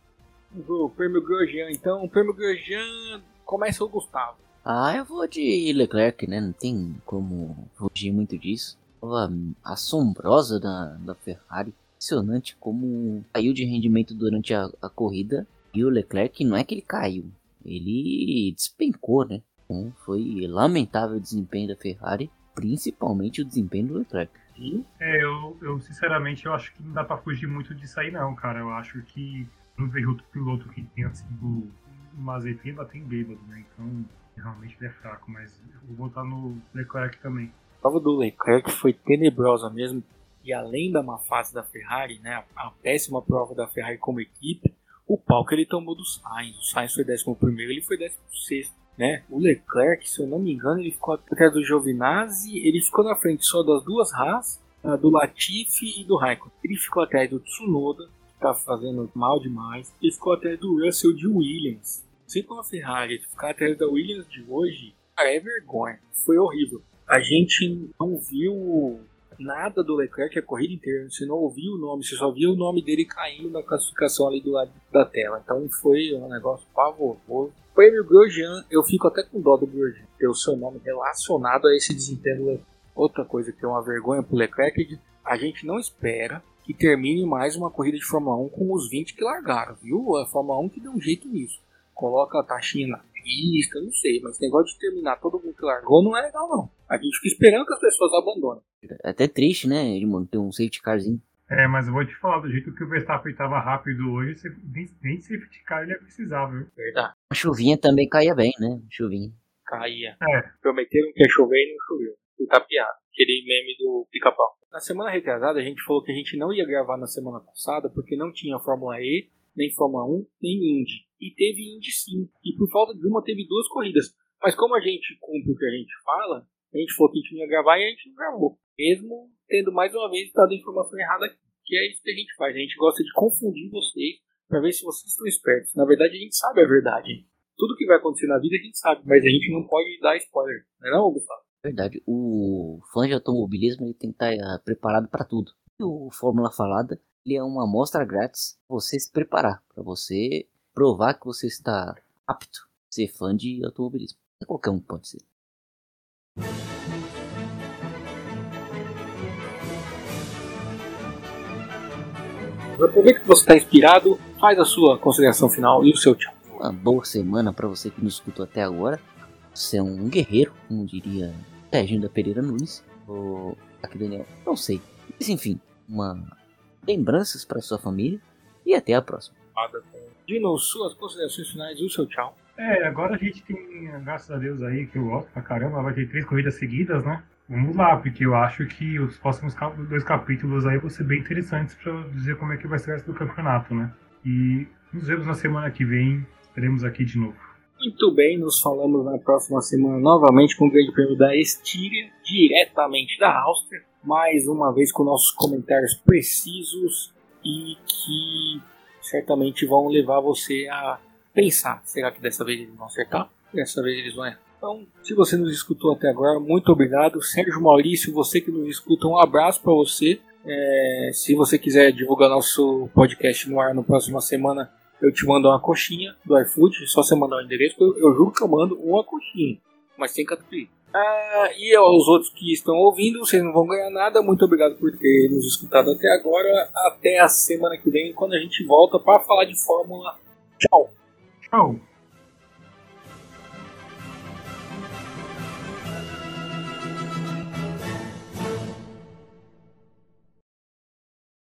O prêmio Grosjean, então, o prêmio Grosjean começa o Gustavo. Ah, eu vou de Leclerc, né? Não tem como fugir muito disso. Prova assombrosa da, da Ferrari. Impressionante como caiu de rendimento durante a, a corrida. E o Leclerc não é que ele caiu, ele despencou, né? Então foi lamentável o desempenho da Ferrari, principalmente o desempenho do Leclerc. É, eu, eu sinceramente eu acho que não dá para fugir muito disso aí não, cara. Eu acho que não vejo outro piloto que tenha sido Mazepin bater em bêbado, né? Então realmente ele é fraco, mas eu vou botar no Leclerc também. A prova do Leclerc foi tenebrosa mesmo. E além da má fase da Ferrari, né, a péssima prova da Ferrari como equipe, o pau que ele tomou do Sainz. O Sainz foi 11 ele foi 16 né? O Leclerc, se eu não me engano, ele ficou atrás do Giovinazzi, ele ficou na frente só das duas Haas, do Latifi e do Raikkonen. Ele ficou atrás do Tsunoda, que tá fazendo mal demais. Ele ficou atrás do Russell de Williams. Se com a Ferrari ficar atrás da Williams de hoje, cara, é vergonha. Foi horrível. A gente não viu nada do Leclerc a corrida inteira. Você não ouviu o nome, você só viu o nome dele caindo na classificação ali do lado da tela. Então foi um negócio pavoroso. Prêmio Grosjean, eu fico até com dó do Grosjean, ter o seu nome relacionado a esse desempenho. Outra coisa que é uma vergonha pro Leclerc, a gente não espera que termine mais uma corrida de Fórmula 1 com os 20 que largaram, viu? A Fórmula 1 que deu um jeito nisso. Coloca a taxinha na pista, não sei, mas esse negócio de terminar todo mundo que largou não é legal não. A gente fica esperando que as pessoas abandonem. É até triste, né, de manter um safety carzinho. É, mas eu vou te falar, do jeito que o Verstappen estava rápido hoje, nem, nem safety car ele ia precisar, viu? Verdade. A chuvinha também caía bem, né? Chuvinha. Caía. É. Prometeram que ia chover e não choveu. E tá piada. Aquele meme do pica-pau. Na semana retrasada, a gente falou que a gente não ia gravar na semana passada porque não tinha Fórmula E, nem Fórmula 1, nem Indy. E teve Indy sim. E por falta de uma, teve duas corridas. Mas como a gente cumpre o que a gente fala, a gente falou que a gente não ia gravar e a gente não gravou. Mesmo tendo mais uma vez dado a informação errada. Que é isso que a gente faz. A gente gosta de confundir vocês para ver se vocês estão espertos. Na verdade, a gente sabe a verdade. Tudo que vai acontecer na vida a gente sabe, mas a gente não pode dar spoiler. Não é não, Gustavo? Verdade. O fã de automobilismo ele tem que estar tá, uh, preparado para tudo. E o Fórmula Falada ele é uma amostra grátis para você se preparar, para você provar que você está apto a ser fã de automobilismo. Qualquer um pode ser. Aproveita que você está inspirado, faz a sua consideração final e o seu tchau. Uma boa semana para você que nos escutou até agora. Você é um guerreiro, como diria Serginho Pereira Nunes. Ou aqui Daniel, não sei. Mas enfim, uma lembranças para sua família e até a próxima. Dino, suas considerações finais e o seu tchau. É, agora a gente tem, graças a Deus aí, que eu gosto pra caramba, vai ter três corridas seguidas, né? Vamos lá, porque eu acho que os próximos dois capítulos aí vão ser bem interessantes para dizer como é que vai ser o resto do campeonato, né? E nos vemos na semana que vem, estaremos aqui de novo. Muito bem, nos falamos na próxima semana novamente com o Grande Prêmio da Estíria, diretamente da Áustria, mais uma vez com nossos comentários precisos e que certamente vão levar você a pensar: será que dessa vez eles vão acertar? Dessa vez eles vão errar. Então, se você nos escutou até agora, muito obrigado. Sérgio Maurício, você que nos escuta, um abraço para você. É, se você quiser divulgar nosso podcast no ar na próxima semana, eu te mando uma coxinha do iFood. Só você mandar o endereço, eu, eu juro que eu mando uma coxinha, mas sem catupiry. Ah, e aos outros que estão ouvindo, vocês não vão ganhar nada. Muito obrigado por ter nos escutado até agora. Até a semana que vem, quando a gente volta para falar de Fórmula. Tchau. Tchau.